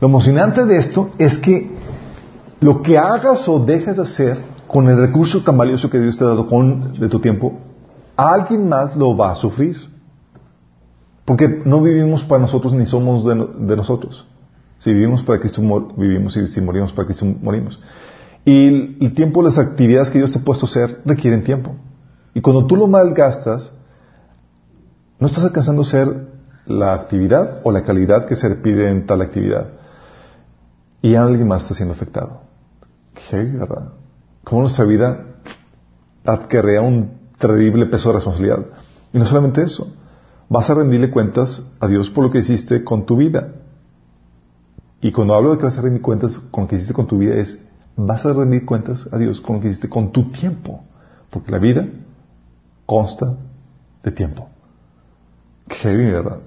Lo emocionante de esto es que lo que hagas o dejes de hacer con el recurso tan valioso que Dios te ha dado con, de tu tiempo, alguien más lo va a sufrir. Porque no vivimos para nosotros ni somos de, nosotros. Si vivimos para Cristo vivimos y si morimos para Cristo morimos. Y el, tiempo, las actividades que Dios te ha puesto a hacer requieren tiempo. Y cuando tú lo malgastas, no estás alcanzando a ser la actividad o la calidad que se pide en tal actividad. Y alguien más está siendo afectado. Qué verdad. Cómo nuestra vida adquiere un terrible peso de responsabilidad. Y no solamente eso vas a rendirle cuentas a Dios por lo que hiciste con tu vida. Y cuando hablo de que vas a rendir cuentas con lo que hiciste con tu vida es, vas a rendir cuentas a Dios con lo que hiciste con tu tiempo. Porque la vida consta de tiempo. Qué bien, ¿verdad?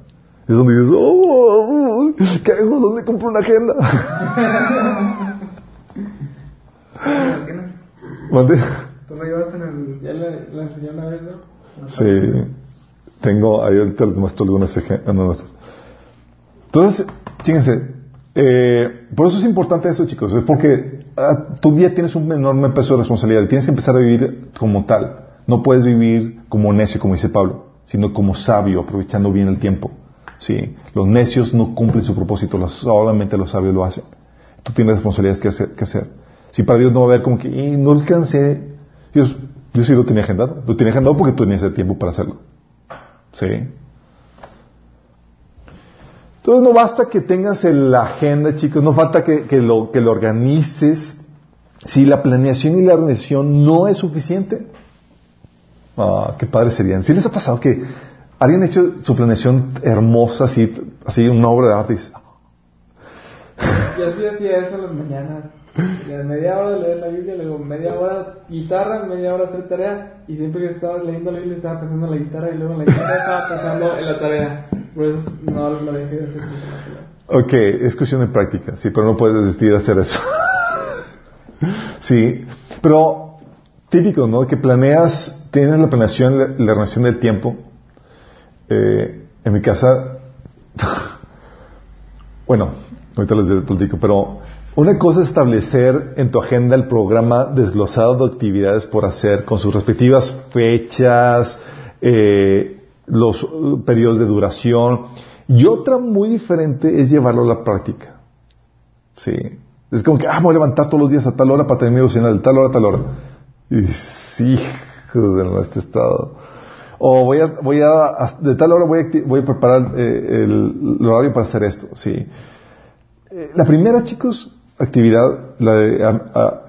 Es donde dices, oh, ¿qué hago? ¿Dónde compro una agenda? ¿Mande? ¿Tú lo llevas en el... ya la, enseñó una vez, no? Sí. Tengo, ahí ahorita les muestro algunos ejemplos. Entonces, fíjense, eh, por eso es importante eso, chicos, es porque ah, tu día tienes un enorme peso de responsabilidad y tienes que empezar a vivir como tal. No puedes vivir como necio, como dice Pablo, sino como sabio, aprovechando bien el tiempo. Sí, los necios no cumplen su propósito, solamente los sabios lo hacen. Tú tienes responsabilidades que hacer. Que hacer. Si para Dios no va a haber como que, no alcancé, Dios, yo sí lo tenía agendado. Lo tenía agendado porque tú tenías el tiempo para hacerlo. ¿Sí? Entonces no basta que tengas la agenda, chicos, no falta que, lo, que lo organices. Si la planeación y la organización no es suficiente, ah, qué padre serían. Si les ha pasado que alguien ha hecho su planeación hermosa, así, así una obra de arte, y Yo sí hacía eso las mañanas media hora de leer la Biblia, luego media hora guitarra, media hora hacer tarea, y siempre que estaba leyendo la Biblia estaba pensando en la guitarra, y luego en la guitarra estaba pensando en la tarea. Por eso no lo dejé de hacer. Ok, es cuestión de práctica, sí, pero no puedes desistir de hacer eso. sí, pero típico, ¿no? Que planeas, tienes la planeación, la, la relación del tiempo. Eh, en mi casa, bueno, ahorita les platico, pero una cosa es establecer en tu agenda el programa desglosado de actividades por hacer con sus respectivas fechas, eh, los periodos de duración. Y otra muy diferente es llevarlo a la práctica. Sí. Es como que, ah, voy a levantar todos los días a tal hora para tener mi devocional, de tal hora tal hora. Y sí, de nuestro estado. O voy a, voy a, de tal hora voy a, voy a preparar eh, el, horario para hacer esto. Sí. Eh, la primera, chicos, actividad, la de,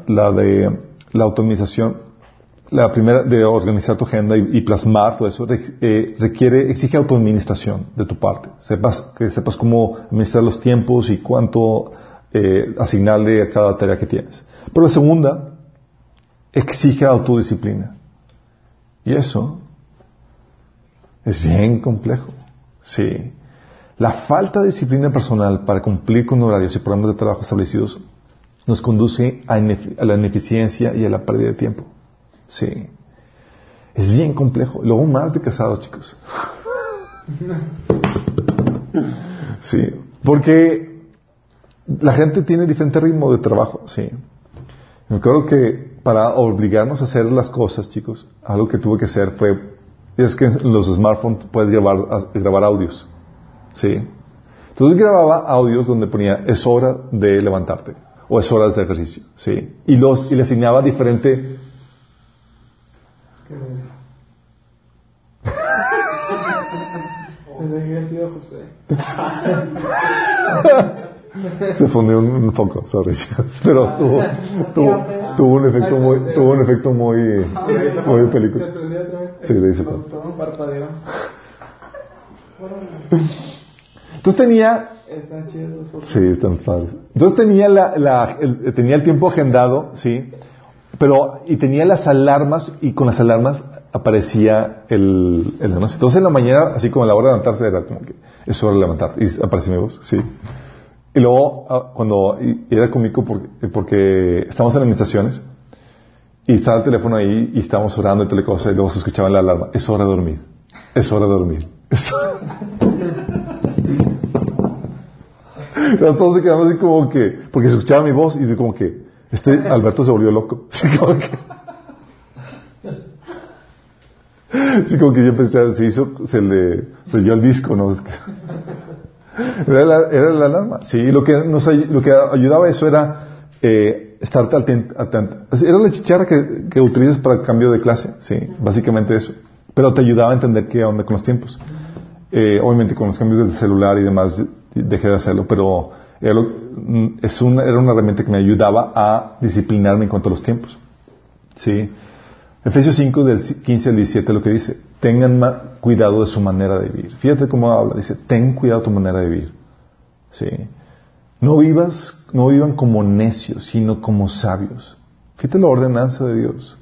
la de la automatización, la primera de organizar tu agenda y, plasmar todo eso, eh, requiere, exige autoadministración de tu parte. Sepas, que sepas cómo administrar los tiempos y cuánto eh, asignarle a cada tarea que tienes. Pero la segunda exige autodisciplina. Y eso es bien complejo. Sí. La falta de disciplina personal para cumplir con horarios y programas de trabajo establecidos nos conduce a, la ineficiencia y a la pérdida de tiempo. Sí. Es bien complejo. Luego más de casados, chicos. Sí. Porque la gente tiene diferente ritmo de trabajo, sí. Me acuerdo que para obligarnos a hacer las cosas, chicos, algo que tuve que hacer fue, es que en los smartphones puedes grabar, grabar audios, sí. Entonces grababa audios donde ponía, es hora de levantarte, o es hora de hacer ejercicio, sí. Y los, y le asignaba diferente... ¿Qué es eso? Se fundió un, poco, sorry. Pero tuvo, tuvo, tuvo, un efecto muy, tuvo un efecto muy, muy película. Sí, le dice Entonces tenía, sí, están padres. Entonces tenía la, la el, tenía el tiempo agendado, sí, pero y tenía las alarmas y con las alarmas aparecía el, el anuncio. Entonces en la mañana, así como a la hora de levantarse, era como que es hora de levantar. Y aparece mi voz, sí. Y luego, ah, cuando era cómico porque, porque estábamos en administraciones y estaba el teléfono ahí y estábamos orando y tal cosa y luego se escuchaba la alarma. Es hora de dormir. Es hora de dormir. todos se quedamos así como que, porque escuchaba mi voz y como que, este Alberto se volvió loco. Así como que, Sí, como que yo pensé, se hizo, se le reyó el disco, ¿no? Era la, era la alarma. Sí, lo que, nos, lo que ayudaba eso era eh, estar atento. Era la chicharra que, que utilizas para el cambio de clase, sí, básicamente eso. Pero te ayudaba a entender qué onda con los tiempos. Eh, obviamente con los cambios del celular y demás dejé de hacerlo, pero una, era una herramienta que me ayudaba a disciplinarme en cuanto a los tiempos. Sí. Efesios 5 del 15 al 17 lo que dice, tengan cuidado de su manera de vivir. Fíjate cómo habla, dice, ten cuidado de tu manera de vivir. ¿Sí? No vivas, no vivan como necios, sino como sabios. Fíjate la ordenanza de Dios.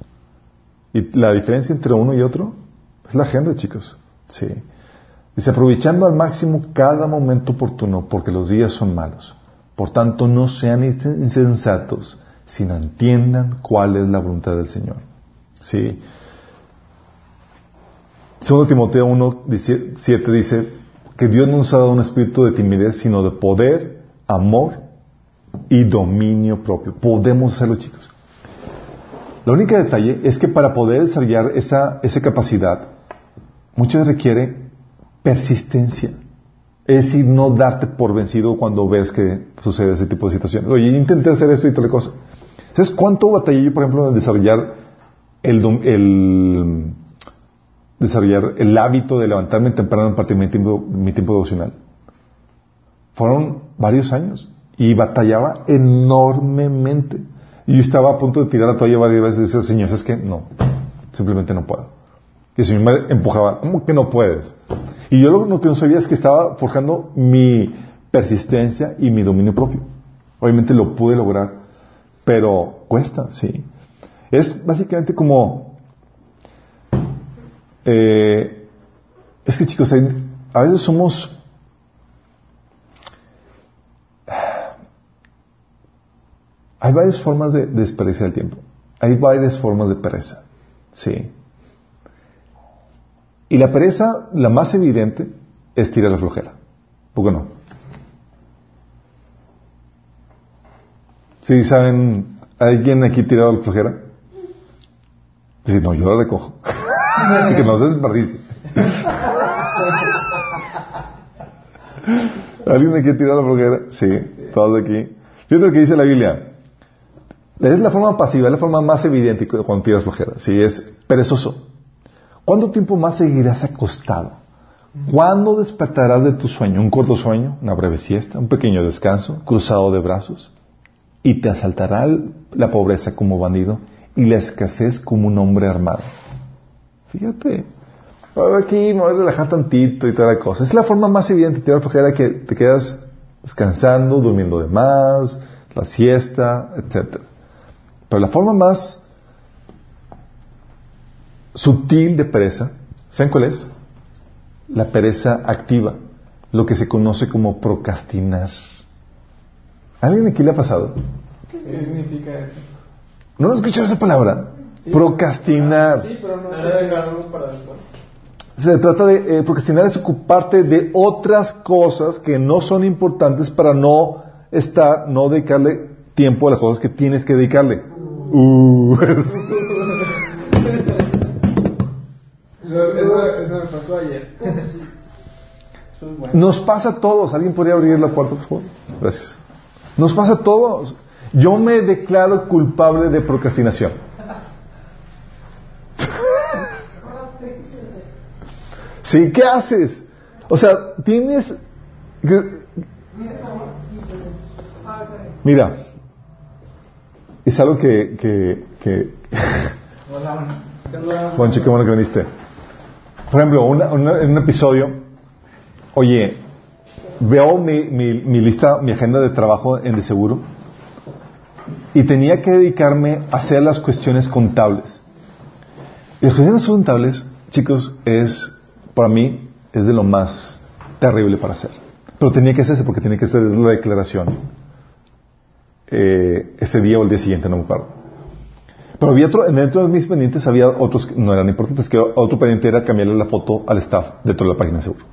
Y la diferencia entre uno y otro es la agenda, chicos. Sí. Dice, aprovechando al máximo cada momento oportuno, porque los días son malos. Por tanto, no sean insensatos, sino entiendan cuál es la voluntad del Señor. Sí. Segundo Timoteo 1, 7 dice que Dios no nos ha dado un espíritu de timidez, sino de poder, amor y dominio propio. Podemos hacerlo, chicos. La única detalle es que para poder desarrollar esa, esa capacidad, muchas requiere persistencia. Es decir, no darte por vencido cuando ves que sucede ese tipo de situaciones. Oye, intenté hacer esto y tal cosa. ¿Sabes cuánto batallé yo, por ejemplo, en desarrollar el, desarrollar el hábito de levantarme temprano para mi tiempo, mi tiempo. Fueron varios años y batallaba enormemente. Y yo estaba a punto de tirar la toalla varias veces y decía, Señor, es que no, simplemente no puedo. Y el Señor me empujaba, ¿cómo que no puedes? Y yo lo, que no sabía es que estaba forjando mi persistencia y mi dominio propio. Obviamente lo pude lograr, pero cuesta, sí. Es básicamente como... Eh, es que chicos, a veces somos... Hay varias formas de, desperdiciar el tiempo. Hay varias formas de pereza. Sí. Y la pereza, la más evidente, es tirar la flojera. ¿Por qué no? ¿Sí saben, alguien aquí tirado la flojera? Dice, no, yo la recojo. que no se desperdicie. ¿Alguien quiere tirar la flojera? Sí, todos aquí. Fíjate lo que dice la Biblia. Es la forma pasiva, es la forma más evidente cuando tiras flojera. Sí, es perezoso. ¿Cuánto tiempo más seguirás acostado? ¿Cuándo despertarás de tu sueño? ¿Un corto sueño? ¿Una breve siesta? ¿Un pequeño descanso? ¿Cruzado de brazos? ¿Y te asaltará la pobreza como bandido? y la escasez como un hombre armado. Fíjate. Aquí me voy a relajar tantito y toda la cosa. Es la forma más evidente de tirar flojera que te quedas descansando, durmiendo de más, la siesta, etc. Pero la forma más sutil de pereza, ¿saben cuál es? La pereza activa, lo que se conoce como procrastinar. ¿Alguien aquí le ha pasado? ¿Qué significa eso? ¿No has escuchado esa palabra? procrastinar. Sí, pero no dejarlo para después. Se trata de eh, procrastinar es ocuparte de otras cosas que no son importantes para no estar, no dedicarle tiempo a las cosas que tienes que dedicarle. Uh, es- Eso, eso, eso me pasó ayer. Nos pasa a todos. ¿Alguien podría abrir la puerta, por favor? Gracias. Nos pasa a todos. Yo me declaro culpable de procrastinación. Sí, ¿qué haces? O sea, tienes... Mira, es algo que... que, que qué bueno que viniste. Por ejemplo, una- en un episodio, oye, veo mi lista, mi agenda de trabajo en de seguro y tenía que dedicarme a hacer las cuestiones contables. Y las cuestiones contables, chicos, es, para mí, es de lo más terrible para hacer. Pero tenía que hacerse porque tenía que hacer la declaración eh, ese día o el día siguiente, no me acuerdo. Pero había otro, dentro de mis pendientes había otros que no eran importantes, que otro pendiente era cambiarle la foto al staff dentro de la página de seguro.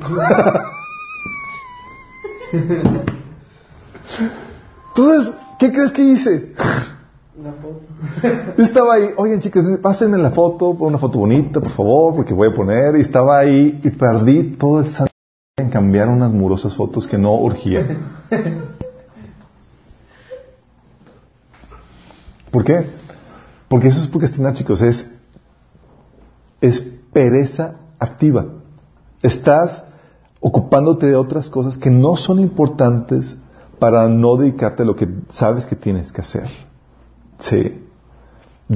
Entonces, ¿qué crees que hice? Una foto. Yo estaba ahí, oigan chicas, pásenme la foto, una foto bonita, por favor, porque voy a poner, y estaba ahí y perdí todo el santo en cambiar unas murosas fotos que no urgían. ¿Por qué? Porque eso es procrastinar, chicos, es, es pereza activa. Estás ocupándote de otras cosas que no son importantes para no dedicarte a lo que sabes que tienes que hacer. Sí.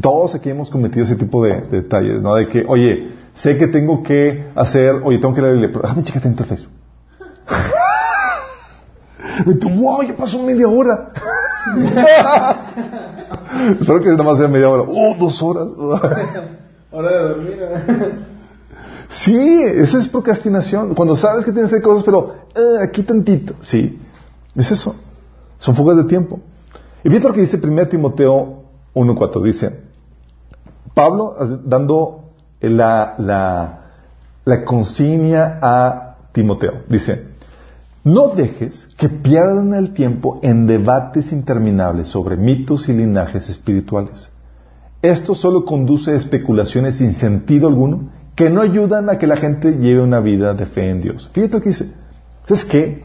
Todos aquí hemos cometido ese tipo de, de detalles, ¿no? De que, oye, sé que tengo que hacer, oye, tengo que leerle, pero déjame checar dentro de Facebook. Wow, ya pasó media hora. Espero que nada más sea media hora. Oh, dos horas. Hora de dormir. ¿eh? sí, eso es procrastinación. Cuando sabes que tienes que hacer cosas, pero eh, aquí tantito. Sí, es eso. Son fugas de tiempo. Y fíjate lo que dice 1 Timoteo 1.4. Dice, Pablo dando la, la, la consigna a Timoteo. Dice, no dejes que pierdan el tiempo en debates interminables sobre mitos y linajes espirituales. Esto solo conduce a especulaciones sin sentido alguno que no ayudan a que la gente lleve una vida de fe en Dios. Fíjate que dice. ¿Sabes qué?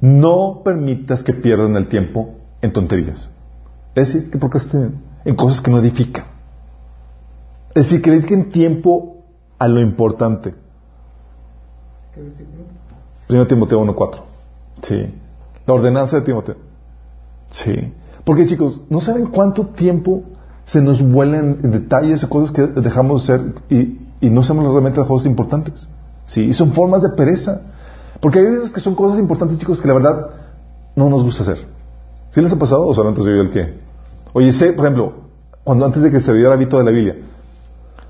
No permitas que pierdan el tiempo en tonterías. Es decir, que procrastinen en cosas que no edifican. Es decir, que dediquen tiempo a lo importante. ¿Qué? 1 Timoteo 1.4. Sí. La ordenanza de Timoteo. Sí. Porque chicos, ¿no saben cuánto tiempo se nos vuelan detalles o cosas que dejamos de hacer y, y no hacemos realmente las cosas importantes? Sí. Y son formas de pereza. Porque hay veces que son cosas importantes, chicos, que la verdad no nos gusta hacer. ¿Sí les ha pasado o solamente soy yo el que? Oye, sé, por ejemplo, cuando antes de que se diera el hábito de la Biblia,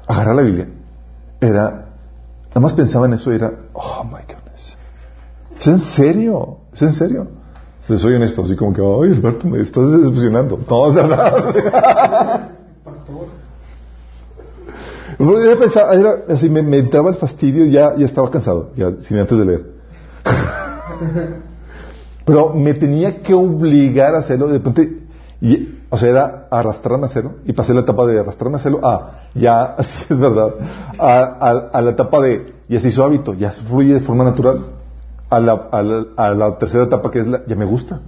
agarrar la Biblia, era, nada más pensaba en eso y era, oh my goodness. ¿Es en serio? ¿Es en serio? Si soy honesto, así como que, ay, Alberto, me estás decepcionando. No, es verdad. Pastor. Era pensar- era así, me, me entraba el fastidio y ya, ya estaba cansado, ya, sin antes de leer. Pero me tenía que obligar a hacerlo, de repente, y, o sea, era arrastrarme a hacerlo, y pasé la etapa de arrastrarme a hacerlo, a, ya, así es verdad, a, a- a la etapa de, ya se hizo hábito, ya fluye de forma natural, a la, a la, a la tercera etapa que es la, ya me gusta,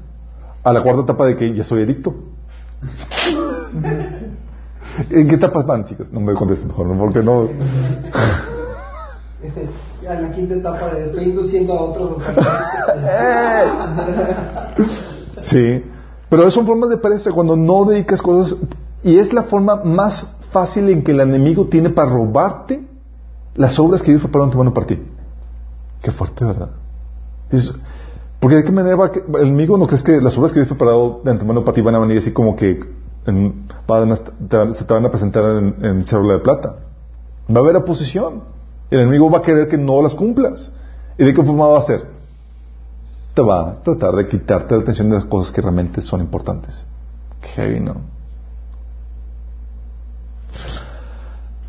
a la cuarta etapa de que ya soy adicto. ¿En qué etapas van, chicos? No me contesten mejor, ¿no? porque no... A la quinta etapa de estoy induciendo a otros. Sí, pero son formas de pereza cuando no dedicas cosas y es la forma más fácil en que el enemigo tiene para robarte las obras que Dios prepararon en tu mano para ti. Qué fuerte, ¿verdad? Porque de qué manera va el enemigo no crees que las obras que Dios preparado de antemano para ti van a venir así como que se te van a presentar en, en de plata. Va a haber oposición. El enemigo va a querer que no las cumplas. ¿Y de qué forma va a hacer? Te va a tratar de quitarte la atención de las cosas que realmente son importantes. Heavy, ¿no?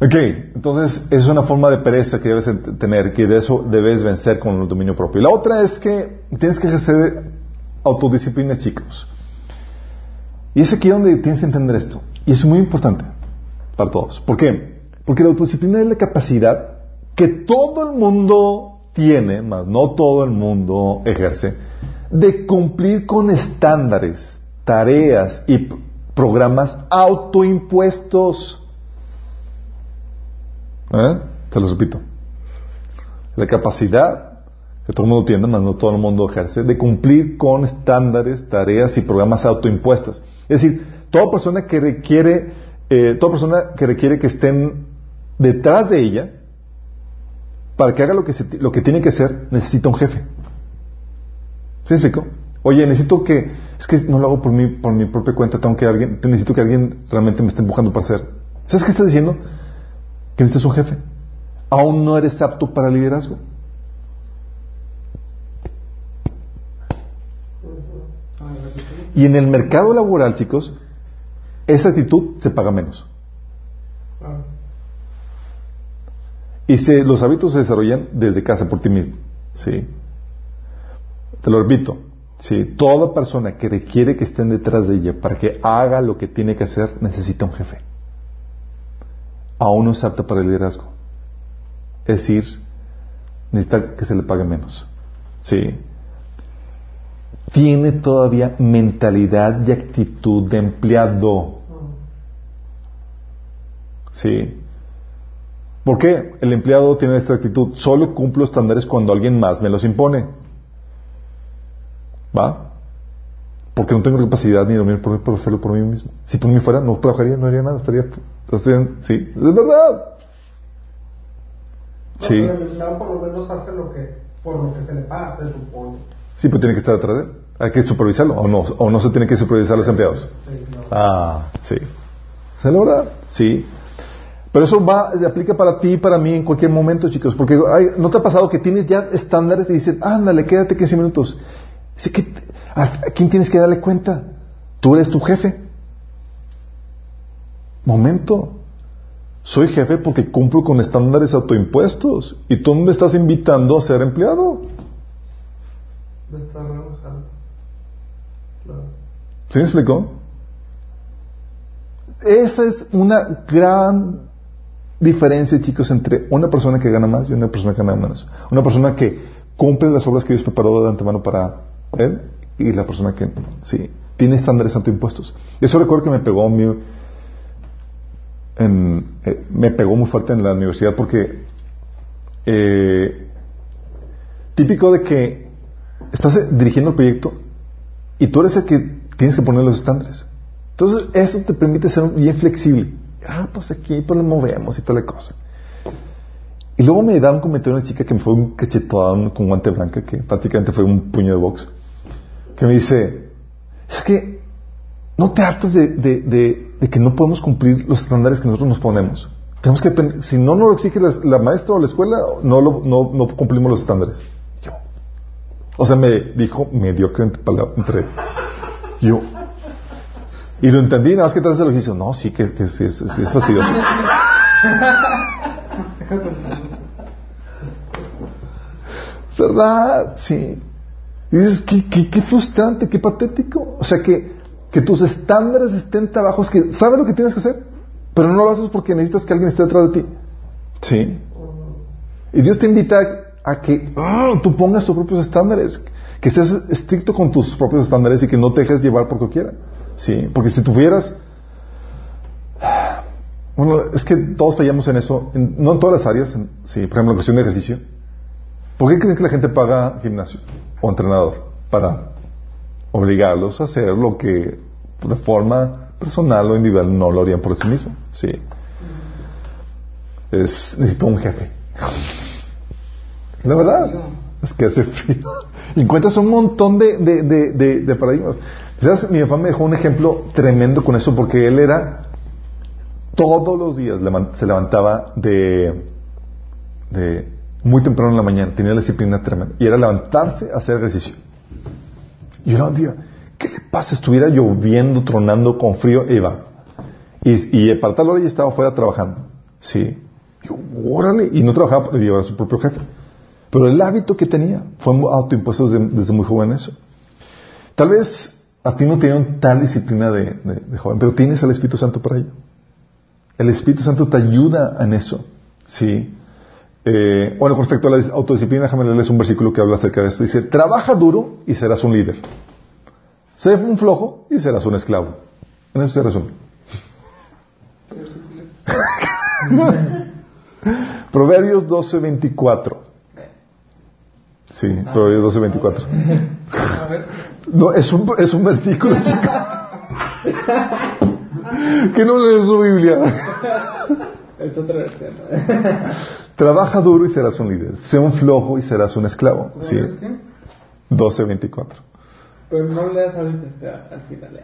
Ok, entonces es una forma de pereza que debes tener, que de eso debes vencer con el dominio propio. Y la otra es que tienes que ejercer autodisciplina, chicos. Y es aquí donde tienes que entender esto. Y es muy importante para todos. ¿Por qué? Porque la autodisciplina es la capacidad que todo el mundo tiene, más no todo el mundo ejerce, de cumplir con estándares, tareas y programas autoimpuestos. ¿Eh? Te lo repito. La capacidad que todo el mundo tiene, más no todo el mundo ejerce, de cumplir con estándares, tareas y programas autoimpuestas. Es decir, toda persona que requiere, eh, toda persona que requiere que estén detrás de ella, para que haga lo que, se- lo que tiene que hacer, necesita un jefe. ¿Sí explico? Oye, necesito que, es que no lo hago por mi, por mi propia cuenta, tengo que alguien, necesito que alguien realmente me esté empujando para hacer. ¿Sabes qué está diciendo? Que necesitas un jefe. Aún no eres apto para liderazgo. Y en el mercado laboral, chicos, esa actitud se paga menos. Y se, los hábitos se desarrollan desde casa por ti mismo. ¿sí? Te lo repito. ¿sí? Toda persona que requiere que estén detrás de ella para que haga lo que tiene que hacer necesita un jefe. Aún no es apta para el liderazgo. Es decir, necesita que se le pague menos. ¿sí? Tiene todavía mentalidad y actitud de empleado. ¿Sí? ¿Por qué el empleado tiene esta actitud? Solo cumplo estándares cuando alguien más me los impone. ¿Va? Porque no tengo capacidad ni dominio por, por hacerlo por mí mismo. Si por mí fuera, no trabajaría, no haría nada, estaría... estaría- sí, es verdad. Sí, Pero el empleado por lo menos hace lo que, por lo que se le paga, se supone. sí, pero tiene que estar detrás de él. Hay que supervisarlo, o no, o no se tiene que supervisar a los empleados. Sí, no. Ah, sí. ¿Es la verdad? Sí. Pero eso va, aplica para ti y para mí en cualquier momento, chicos. Porque hay- ¿no te ha pasado que tienes ya estándares y dices, ándale, quédate 15 minutos? Dice, ¿qué te- ¿a, a quién tienes que darle cuenta? Tú eres tu jefe. Momento. Soy jefe porque cumplo con estándares autoimpuestos. Y tú me estás invitando a ser empleado. Me está relajando. Claro. ¿Sí me explicó? Esa es una gran diferencia, chicos, entre una persona que gana más y una persona que gana menos. Una persona que cumple las obras que Dios preparó de antemano para él y la persona que sí tiene estándares autoimpuestos. Eso recuerdo que me pegó mi, eh, me pegó muy fuerte en la universidad porque eh, típico de que estás eh, dirigiendo el proyecto y tú eres el que tienes que poner los estándares. Entonces, eso te permite ser bien flexible. Ah, pues aquí pues le movemos y tal la cosa. Y luego me da un comentario una chica que me fue un cachetón con guante blanca, que prácticamente fue un puño de box, que me dice, es que no te hartas de- de que no podemos cumplir los estándares que nosotros nos ponemos. Tenemos que, si no nos lo exige la, maestra o la escuela, no, lo- no, no cumplimos los estándares. Yo, o sea, me dijo mediocre entre yo. Y lo entendí, nada más que te hace el ejercicio. No, sí, que, que sí, es, sí es fastidioso. ¿Verdad? Sí. Y dices, qué, qué, qué frustrante, qué patético. O sea, que, que tus estándares estén tan que sabes lo que tienes que hacer, pero no lo haces porque necesitas que alguien esté detrás de ti. Sí. Y Dios te invita a, que ah, tú pongas tus propios estándares, que seas estricto con tus propios estándares y que no te dejes llevar por quiera. Sí, porque si tuvieras... Bueno, es que todos fallamos en eso, en- no en todas las áreas, en- sí, por ejemplo, en cuestión de ejercicio. ¿Por qué creen que la gente paga gimnasio o entrenador? Para obligarlos a hacer lo que de forma personal o individual no lo harían por sí mismos. Sí. Es, necesito un jefe. La verdad. Es que hace frío. Encuentras un montón de, de, de, paradigmas. Mi papá me dejó un ejemplo tremendo con eso porque él era todos los días se levantaba de, de muy temprano en la mañana, tenía la disciplina tremenda. Y era levantarse a hacer ejercicio. Le decía, ¿qué le pasa? Estuviera lloviendo, tronando, con frío, e iba. Y, y para tal hora ya estaba fuera trabajando. Sí. Digo, órale. Y no trabajaba para llevar a su propio jefe. Pero el hábito que tenía fue autoimpuesto desde, desde muy joven eso. Tal vez a ti no te dieron tal disciplina de, joven, pero tienes al Espíritu Santo para ello. El Espíritu Santo te ayuda en eso. Sí. Eh, bueno, con respecto a la autodisciplina, déjame leerles un versículo que habla acerca de esto. Dice, trabaja duro y serás un líder. Sé un flojo y serás un esclavo. En eso se resume. Proverbios 12:24. Sí, Proverbios 12:24. No, es un, es un versículo, chico. que no lees su Biblia. Es otra versión. Trabaja duro y serás un líder. Sé un flojo y serás un esclavo. Sí. 12:24. Pero no leas ahorita, al final.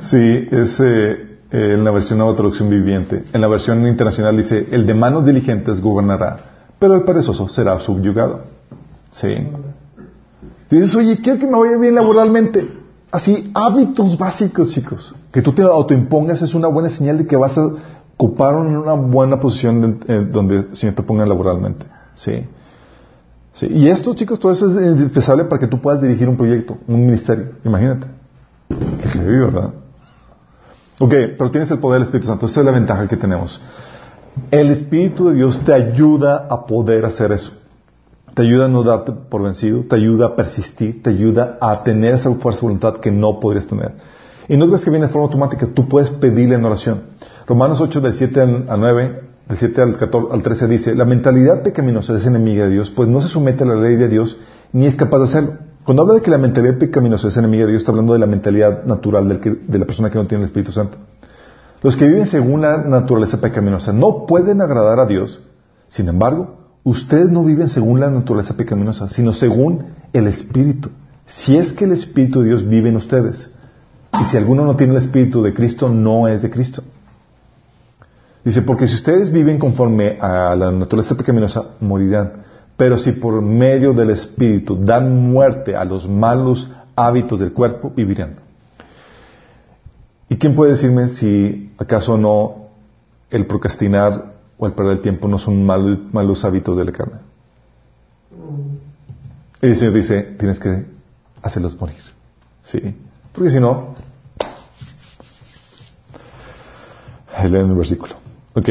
sí, es eh, en la versión nueva traducción viviente. En la versión internacional dice, el de manos diligentes gobernará, pero el perezoso será subyugado. Sí. Dices, oye, quiero que me vaya bien laboralmente. Así, hábitos básicos, chicos. Que tú te autoimpongas es una buena señal de que vas a ocupar una buena posición donde el Señor te ponga laboralmente. Sí. sí. Y esto, chicos, todo eso es indispensable para que tú puedas dirigir un proyecto, un ministerio. Imagínate. Qué heavy, ¿verdad? Ok, pero tienes el poder del Espíritu Santo. Esa es la ventaja que tenemos. El Espíritu de Dios te ayuda a poder hacer eso. Te ayuda a no darte por vencido, te ayuda a persistir, te ayuda a tener esa fuerza de voluntad que no podrías tener. Y no crees que viene de forma automática, tú puedes pedirle en oración. Romanos 8, del 7 al 9, del 7 al, 14, al 13 dice, la mentalidad pecaminosa es enemiga de Dios, pues no se somete a la ley de Dios, ni es capaz de hacerlo. Cuando habla de que la mentalidad pecaminosa es enemiga de Dios, está hablando de la mentalidad natural de la persona que no tiene el Espíritu Santo. Los que viven según la naturaleza pecaminosa no pueden agradar a Dios. Sin embargo, ustedes no viven según la naturaleza pecaminosa, sino según el Espíritu. Si es que el Espíritu de Dios vive en ustedes. Y si alguno no tiene el Espíritu de Cristo, no es de Cristo. Dice, porque si ustedes viven conforme a la naturaleza pecaminosa, morirán. Pero si por medio del Espíritu dan muerte a los malos hábitos del cuerpo, vivirán. ¿Y quién puede decirme si acaso no el procrastinar o el perder el tiempo no son malos, hábitos de la carne? Y el Señor dice, tienes que hacerlos morir. Sí. Porque si no, leen el versículo. Ok.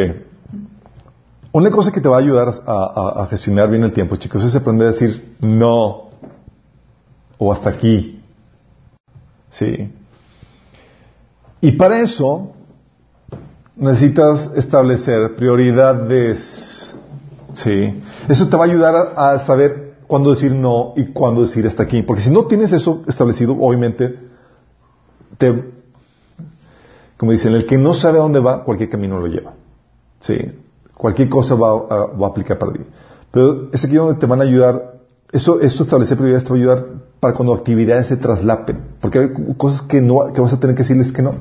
Una cosa que te va a ayudar a, gestionar bien el tiempo, chicos, es aprender a decir no o hasta aquí. Sí. Y para eso necesitas establecer prioridades. Sí. Eso te va a ayudar a, saber cuándo decir no y cuándo decir hasta aquí. Porque si no tienes eso establecido, obviamente, te, como dicen, el que no sabe a dónde va, cualquier camino lo lleva. Sí. Cualquier cosa va a, aplicar para ti. Pero es aquí donde te van a ayudar, eso, eso establecer prioridades te va a ayudar para cuando actividades se traslapen. Porque hay cosas que, no, que vas a tener que decirles que no.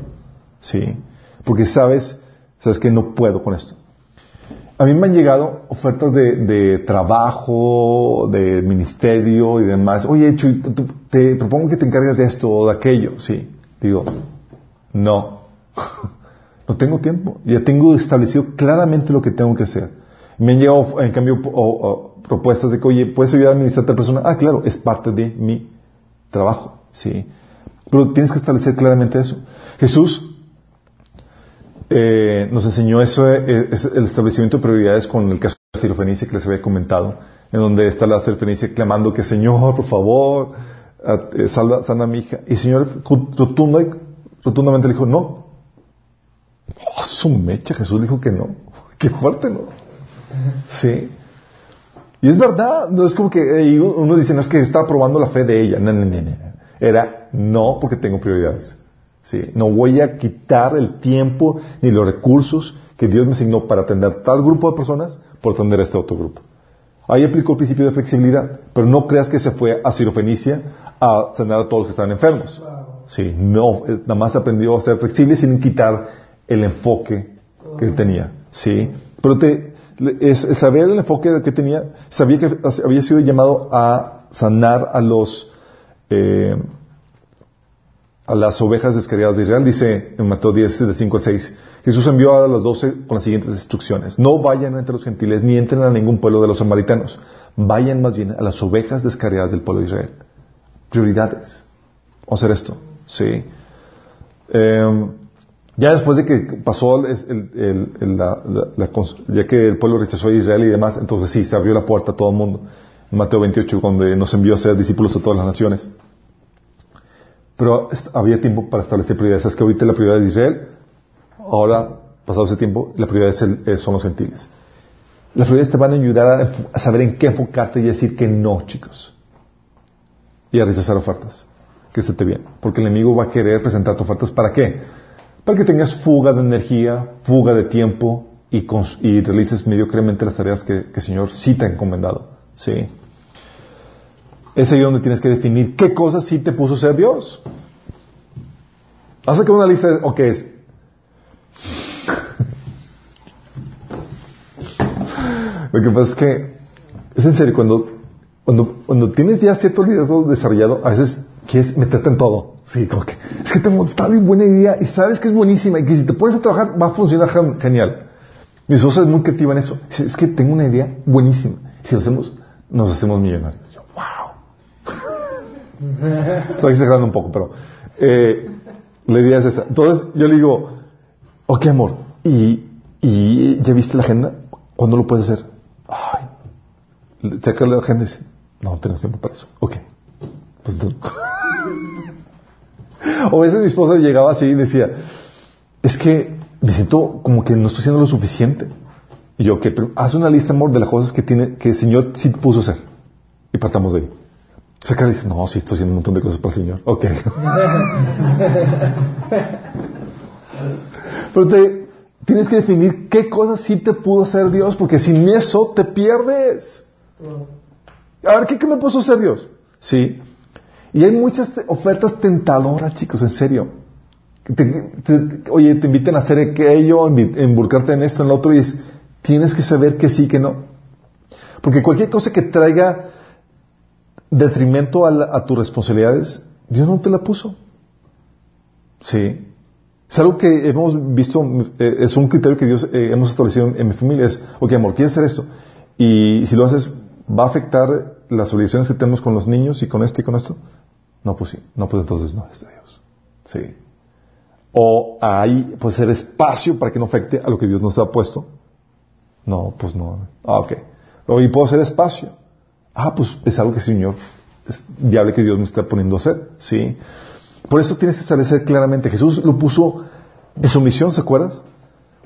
Sí. Porque sabes, sabes que no puedo con esto. A mí me han llegado ofertas de, trabajo, de ministerio y demás. Oye, Chuy, te propongo que te encargues de esto o de aquello. Sí. Digo, no. No tengo tiempo. Ya tengo establecido claramente lo que tengo que hacer. Me han llegado, en cambio, propuestas de que, oye, ¿puedes ayudar a administrar a otra persona? Ah, claro, es parte de mi trabajo. Sí. Pero tienes que establecer claramente eso. Jesús eh, nos enseñó eso, eh, el establecimiento de prioridades con el caso de la sirofenicia que les había comentado, en donde está la sirofenicia clamando que, Señor, por favor, eh, salva, sana a mi hija. Y el Señor rotundamente le dijo, no, Oh, su mecha, Jesús dijo que no. Qué fuerte, ¿no? Sí. Y es verdad, no es como que uno dice, no es que está probando la fe de ella. Era no porque tengo prioridades. Sí. No voy a quitar el tiempo ni los recursos que Dios me asignó para atender tal grupo de personas por atender a este otro grupo. Ahí aplicó el principio de flexibilidad, pero no creas que se fue a Sirofenicia a sanar a todos los que estaban enfermos. Sí, no, eh, nada más aprendió a ser flexible sin quitar el enfoque que él tenía. Sí, pero te, saber el enfoque que tenía, sabía que había sido llamado a sanar a los eh, a las ovejas descarriadas de Israel, dice en Mateo 10, del 5 al 6. Jesús envió a los doce con las siguientes instrucciones. No vayan entre los gentiles ni entren a ningún pueblo de los samaritanos. Vayan más bien a las ovejas descarriadas del pueblo de Israel. Prioridades. Vamos a hacer esto. Sí. Em, ya después de que pasó el, ya que el pueblo rechazó a Israel y demás, entonces sí, se abrió la puerta a todo el mundo. Mateo 28, donde nos envió a ser discípulos a todas las naciones. Pero había tiempo para establecer prioridades. Es que ahorita la prioridad de Israel, ahora, pasado ese tiempo, la prioridad eh, son los gentiles. Las prioridades te van a ayudar a, saber en qué enfocarte y decir que no, chicos. Y a rechazar ofertas. Que se te. Porque el enemigo va a querer presentarte ofertas para qué? Para que tengas fuga de energía, fuga de tiempo y, realices mediocremente las tareas que, que el Señor sí te ha encomendado. ¿Sí? Es ahí donde tienes que definir qué cosas sí te puso ser Dios. Haz que una lista de, o qué es. Lo que pasa es que, es en serio, cuando, cuando, cuando tienes ya cierto liderazgo desarrollado, a veces quieres meterte en todo. Sí, como que, es que tengo esta bien buena idea y sabes que es buenísima y que si te pones a trabajar va a funcionar genial. Mi esposa es muy creativa en eso. Es que tengo una idea buenísima. Si lo hacemos, nos hacemos millonarios. Estoy exagerando un poco, pero eh, la idea es esa. Entonces yo le digo, ok amor, ¿y, y ya viste la agenda? ¿Cuándo lo puedes hacer? Ay, checa la agenda y dice, no, tengo tiempo para eso. Ok. Pues o a veces mi esposa llegaba así y decía, es que me siento como que no estoy haciendo lo suficiente. Y yo, ok, pero haz una lista, amor, de las cosas que tiene, que el Señor sí puso hacer. Y partamos de ahí. Saca dice, no, sí estoy haciendo un montón de cosas para el Señor. Ok. Pero te, tienes que definir qué cosas sí te pudo hacer Dios, porque sin eso te pierdes. A ver, ¿qué, me puso hacer Dios? Sí. Y hay muchas ofertas tentadoras, chicos, en serio. oye, te invitan a hacer aquello, involucrarte en esto, en lo otro, y es, tienes que saber que sí, que no. Porque cualquier cosa que traiga detrimento a, tus responsabilidades, Dios no te la puso. Sí. Es algo que hemos visto, eh, es un criterio que Dios eh, hemos establecido en, mi familia. Es, ok, amor, ¿quieres hacer esto? Y, si lo haces, ¿va a afectar las obligaciones que tenemos con los niños y con esto y con esto? No, pues sí. No, pues entonces no es de Dios. Sí. O ahí puede ser espacio para que no afecte a lo que Dios nos ha puesto. No, pues no. Ah, ok. Y puedo hacer espacio. Ah, pues es algo que el Señor, es viable que Dios me está poniendo a hacer. Sí. Por eso tienes que establecer claramente. Jesús lo puso en su misión, ¿se acuerdas?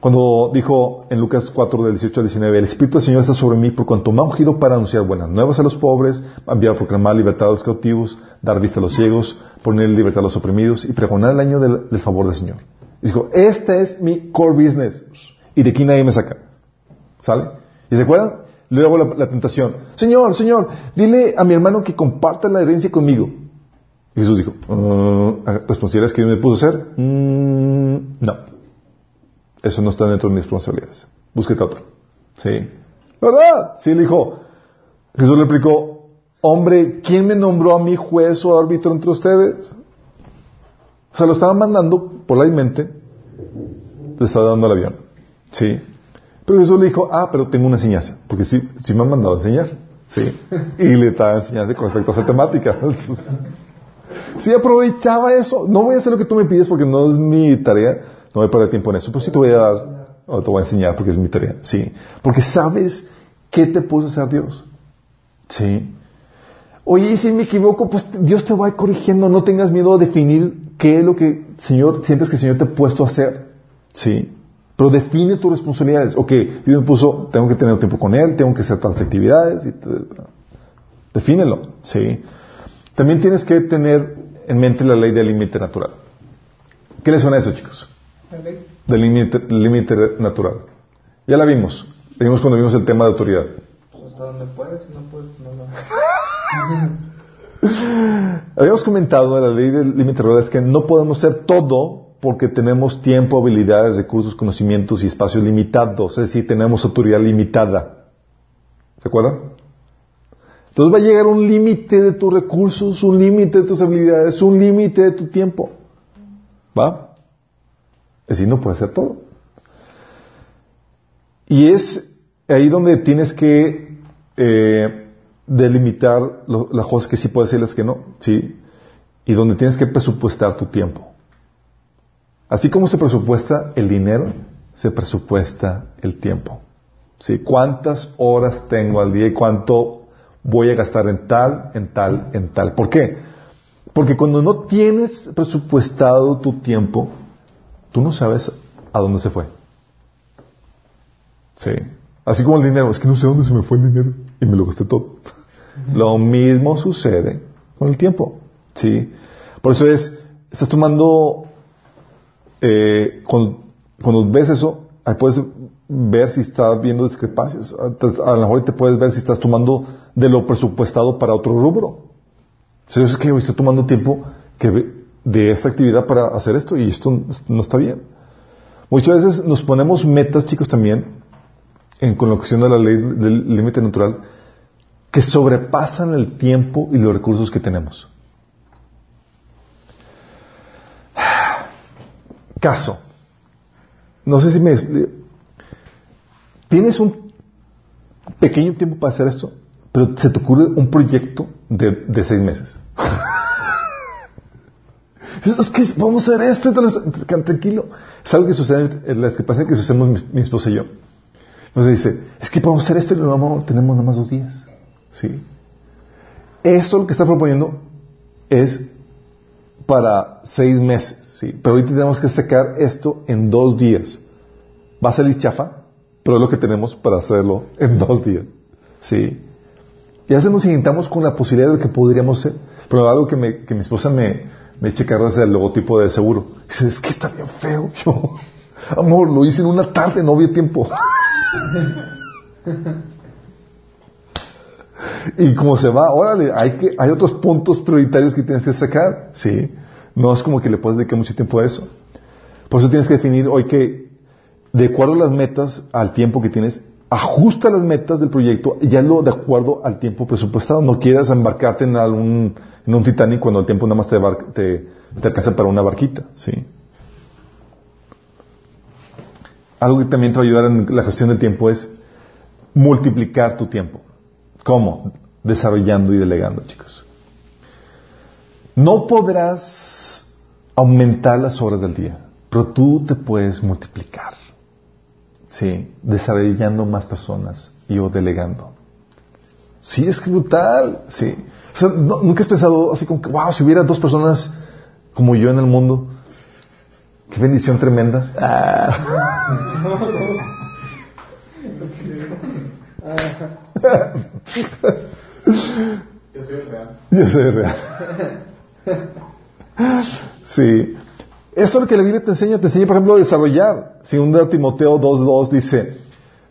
Cuando dijo en Lucas 4, del 18 al 19, el Espíritu del Señor está sobre mí por cuanto me ha ungido para anunciar buenas nuevas a los pobres, enviar a proclamar libertad a los cautivos, dar vista a los ciegos, poner libertad a los oprimidos y pregonar el año del, favor del Señor. Dijo, este es mi core business y de aquí nadie me saca. ¿Sale? ¿Y se acuerdan? Luego la, la tentación. Señor, Señor, dile a mi hermano que comparta la herencia conmigo. Jesús dijo, uh, ¿responsabilidades que yo me puso a hacer? Mm, no. Eso no está dentro de mis responsabilidades. Búsquete otro. Sí. ¿Verdad? Sí, le dijo. Jesús le explicó, hombre, ¿quién me nombró a mí juez o árbitro entre ustedes? O sea, lo estaban mandando por la mente, le estaba dando el avión. Sí. Pero Jesús le dijo, ah, pero tengo una enseñanza, porque sí, sí me han mandado a enseñar, ¿sí? Y le estaba enseñando con respecto a esa temática. sí aprovechaba eso. No voy a hacer lo que tú me pides porque no es mi tarea, no voy a perder tiempo en eso, pero sí te voy a dar, o te voy a enseñar porque es mi tarea, sí. Porque sabes qué te puso hacer Dios, sí. Oye, y si me equivoco, pues Dios te va corrigiendo, no tengas miedo a definir qué es lo que Señor, sientes que el Señor te ha puesto a hacer, sí. Pero define tus responsabilidades. Ok, Dios me puso, tengo que tener tiempo con Él, tengo que hacer tales actividades. Y defínelo, ¿sí? También tienes que tener en mente la ley del límite natural. ¿Qué le suena a eso, chicos? ¿La ley? Del límite natural. Ya la vimos. La vimos cuando vimos el tema de autoridad. hasta donde puedes, si no puedes, no lo Habíamos comentado en la ley del límite de es que no podemos hacer todo porque tenemos tiempo, habilidades, recursos, conocimientos y espacios limitados, es decir, tenemos autoridad limitada. ¿Se acuerdan? Entonces va a llegar un límite de tus recursos, un límite de tus habilidades, un límite de tu tiempo. ¿Va? Es decir, no puede hacer todo. Y es ahí donde tienes que eh, delimitar las cosas que sí puedes y las que no, ¿sí? Y donde tienes que presupuestar tu tiempo. Así como se presupuesta el dinero, se presupuesta el tiempo. ¿Sí? ¿Cuántas horas tengo al día y cuánto voy a gastar en tal, en tal, en tal? ¿Por qué? Porque cuando no tienes presupuestado tu tiempo, tú no sabes a dónde se fue. Sí. Así como el dinero, es que no sé dónde se me fue el dinero y me lo gasté todo. Lo mismo sucede con el tiempo. Sí. Por eso es, estás tomando, eh, cuando, ves eso, ahí puedes ver si estás viendo discrepancias. A, lo mejor te puedes ver si estás tomando de lo presupuestado para otro rubro. Si es que hoy estoy tomando tiempo de esta actividad para hacer esto y esto no está bien. Muchas veces nos ponemos metas, chicos, también, en con la cuestión de la ley del límite natural, que sobrepasan el tiempo y los recursos que tenemos. Caso. No sé si me... Tienes un pequeño tiempo para hacer esto, pero se te ocurre un proyecto de, seis meses. es que vamos a hacer esto, tranquilo. Es algo que sucede, es que pasa que sucedemos mi, mi esposa y yo. Entonces dice, es que podemos hacer esto y lo tenemos nada más dos días. ¿Sí? Eso lo que está proponiendo es para seis meses. ¿Sí? Pero ahorita tenemos que sacar esto en dos días. Va a salir chafa, pero es lo que tenemos para hacerlo en dos días. ¿Sí? Y a veces nos intentamos con la posibilidad de que podríamos ser. Pero algo que, me, que mi esposa me, me eche es el logotipo de seguro. Dice, es que está bien feo. Yo, amor, lo hice en una tarde, no había tiempo. y como se va, órale, hay, que, hay otros puntos prioritarios que tienes que sacar, ¿sí? No es como que le puedes dedicar mucho tiempo a eso. Por eso tienes que definir hoy que, de acuerdo a las metas, al tiempo que tienes, ajusta las metas del proyecto, ya lo de acuerdo al tiempo presupuestado. No quieras embarcarte en, algún, en un Titanic cuando el tiempo nada más te, te, alcanza para una barquita, ¿sí? algo que también te va a ayudar en la gestión del tiempo es multiplicar tu tiempo. ¿Cómo? Desarrollando y delegando, chicos. No podrás aumentar las horas del día, pero tú te puedes multiplicar. Sí, desarrollando más personas y o delegando. Sí, es brutal. Sí. O sea, nunca has pensado así como que, wow, si hubiera dos personas como yo en el mundo, Qué bendición tremenda. Yo soy real. Yo soy real. Sí. Eso es lo que la Biblia te enseña. Te enseña, por ejemplo, a desarrollar. Según Timoteo 2.2 dice,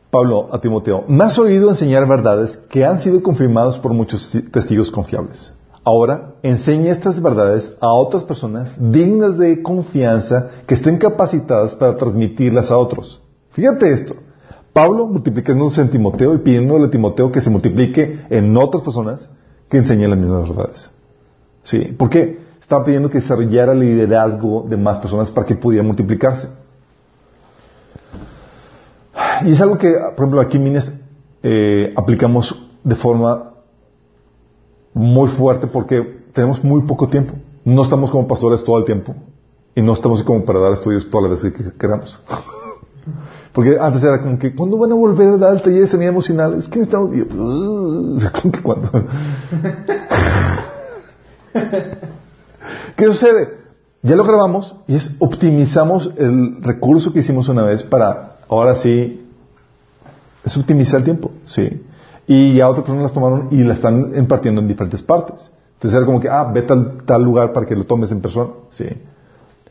Pablo a Timoteo, me has oído enseñar verdades que han sido confirmadas por muchos testigos confiables. Ahora, enseña estas verdades a otras personas dignas de confianza que estén capacitadas para transmitirlas a otros. Fíjate esto. Pablo multiplicándose en Timoteo y pidiéndole a Timoteo que se multiplique en otras personas que enseñen las mismas verdades. ¿Sí? ¿Por qué? Estaba pidiendo que desarrollara el liderazgo de más personas para que pudiera multiplicarse. Y es algo que, por ejemplo, aquí en Mines eh, aplicamos de forma muy fuerte porque tenemos muy poco tiempo. No estamos como pastores todo el tiempo. Y no estamos como para dar estudios todas las veces que queramos. Porque antes era como que, ¿cuándo van a volver a dar el taller de sanidad emocional? Es que estamos... que cuándo? ¿Qué sucede? Ya lo grabamos y es optimizamos el recurso que hicimos una vez para, ahora sí, es optimizar el tiempo, ¿sí? y ya otras personas las tomaron y las están impartiendo en diferentes partes. Entonces era como que, ah, ve tal, tal lugar para que lo tomes en persona. Sí.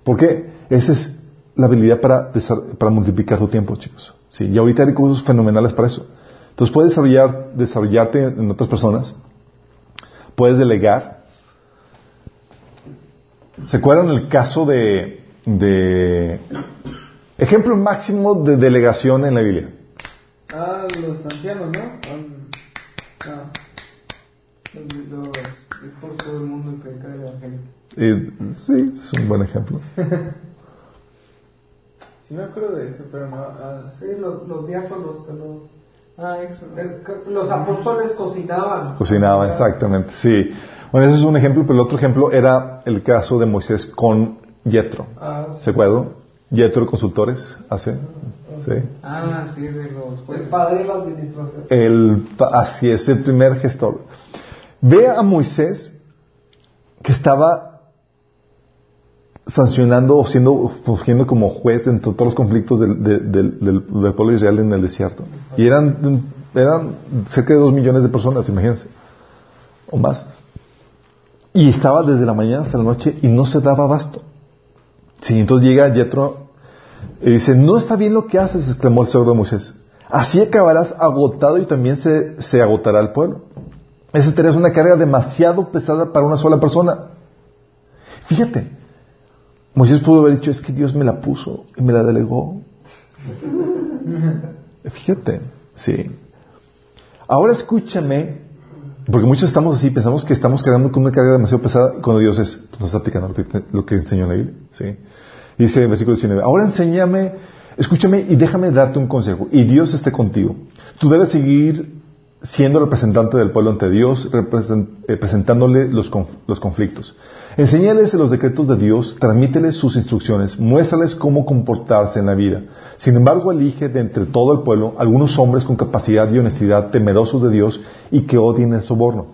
¿Por qué? Esa es la habilidad para, para multiplicar tu tiempo, chicos. Sí. Y ahorita hay recursos fenomenales para eso. Entonces puedes desarrollar, desarrollarte en otras personas, puedes delegar. ¿Se acuerdan el caso de, de ejemplo máximo de delegación en la Biblia? Ah, los ancianos, ¿no? Um, ah, los, los, por todo el mundo que cae el evangelio. Eh, sí, es un buen ejemplo. Sí me acuerdo de eso, pero no... ah, Sí, los, los diáconos que no- ah, eso. el- que- los apóstoles cocinaban. Cocinaba, exactamente, sí. Bueno, ese es un ejemplo, pero el otro ejemplo era el caso de Moisés con Yetro. Ah, ¿Se acuerdan? Yetro Consultores hace. Sí. ah, sí, de los El jueces. padre de la administración. El, así es, el primer gestor. Ve a Moisés que estaba sancionando o siendo, fungiendo como juez entre todos los conflictos del, de- del, del- del pueblo de Israel en el desierto. Y eran, eran cerca de dos millones de personas, imagínense. O más. Y estaba desde la mañana hasta la noche y no se daba abasto. Sí, entonces llega Yetro y dice, no está bien lo que haces, exclamó el suegro de Moisés. Así acabarás agotado y también se, se agotará el pueblo. Esa tarea es una carga demasiado pesada para una sola persona. Fíjate, Moisés pudo haber dicho, es que Dios me la puso y me la delegó. Fíjate, sí. Ahora escúchame, porque muchos estamos así, pensamos que estamos cargando con una carga demasiado pesada cuando Dios es, pues, nos está aplicando lo que, lo que enseñó la Biblia. ¿sí? Dice en versículo 19, ahora enséñame, escúchame y déjame darte un consejo. Y Dios esté contigo. Tú debes seguir siendo representante del pueblo ante Dios, represent- eh, los, los conflictos. Enséñales los decretos de Dios, transmíteles sus instrucciones, muéstrales cómo comportarse en la vida. Sin embargo, elige de entre todo el pueblo algunos hombres con capacidad y honestidad, temerosos de Dios y que odien el soborno.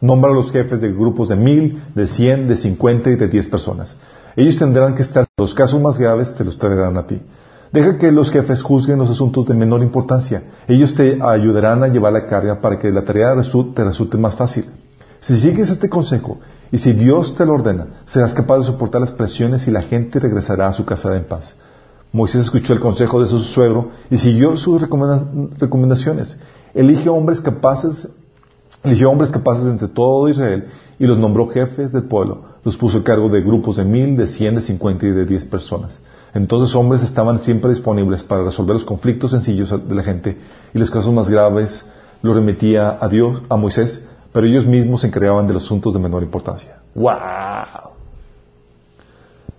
Nombra a los jefes de grupos de mil, de cien, de cincuenta y de diez personas. Ellos tendrán que estar, los casos más graves te los traerán a ti. Deja que los jefes juzguen los asuntos de menor importancia. Ellos te ayudarán a llevar la carga para que la tarea te resulte más fácil. Si sigues este consejo y si Dios te lo ordena, serás capaz de soportar las presiones y la gente regresará a su casa en paz. Moisés escuchó el consejo de su suegro y siguió sus recomenda- recomendaciones. Elige hombres capaces Eligió hombres capaces entre todo Israel y los nombró jefes del pueblo. Los puso a cargo de grupos de mil, de cien, de cincuenta y de diez personas. Entonces hombres estaban siempre disponibles para resolver los conflictos sencillos de la gente y los casos más graves los remitía a Dios, a Moisés, pero ellos mismos se encargaban de los asuntos de menor importancia. ¡Wow!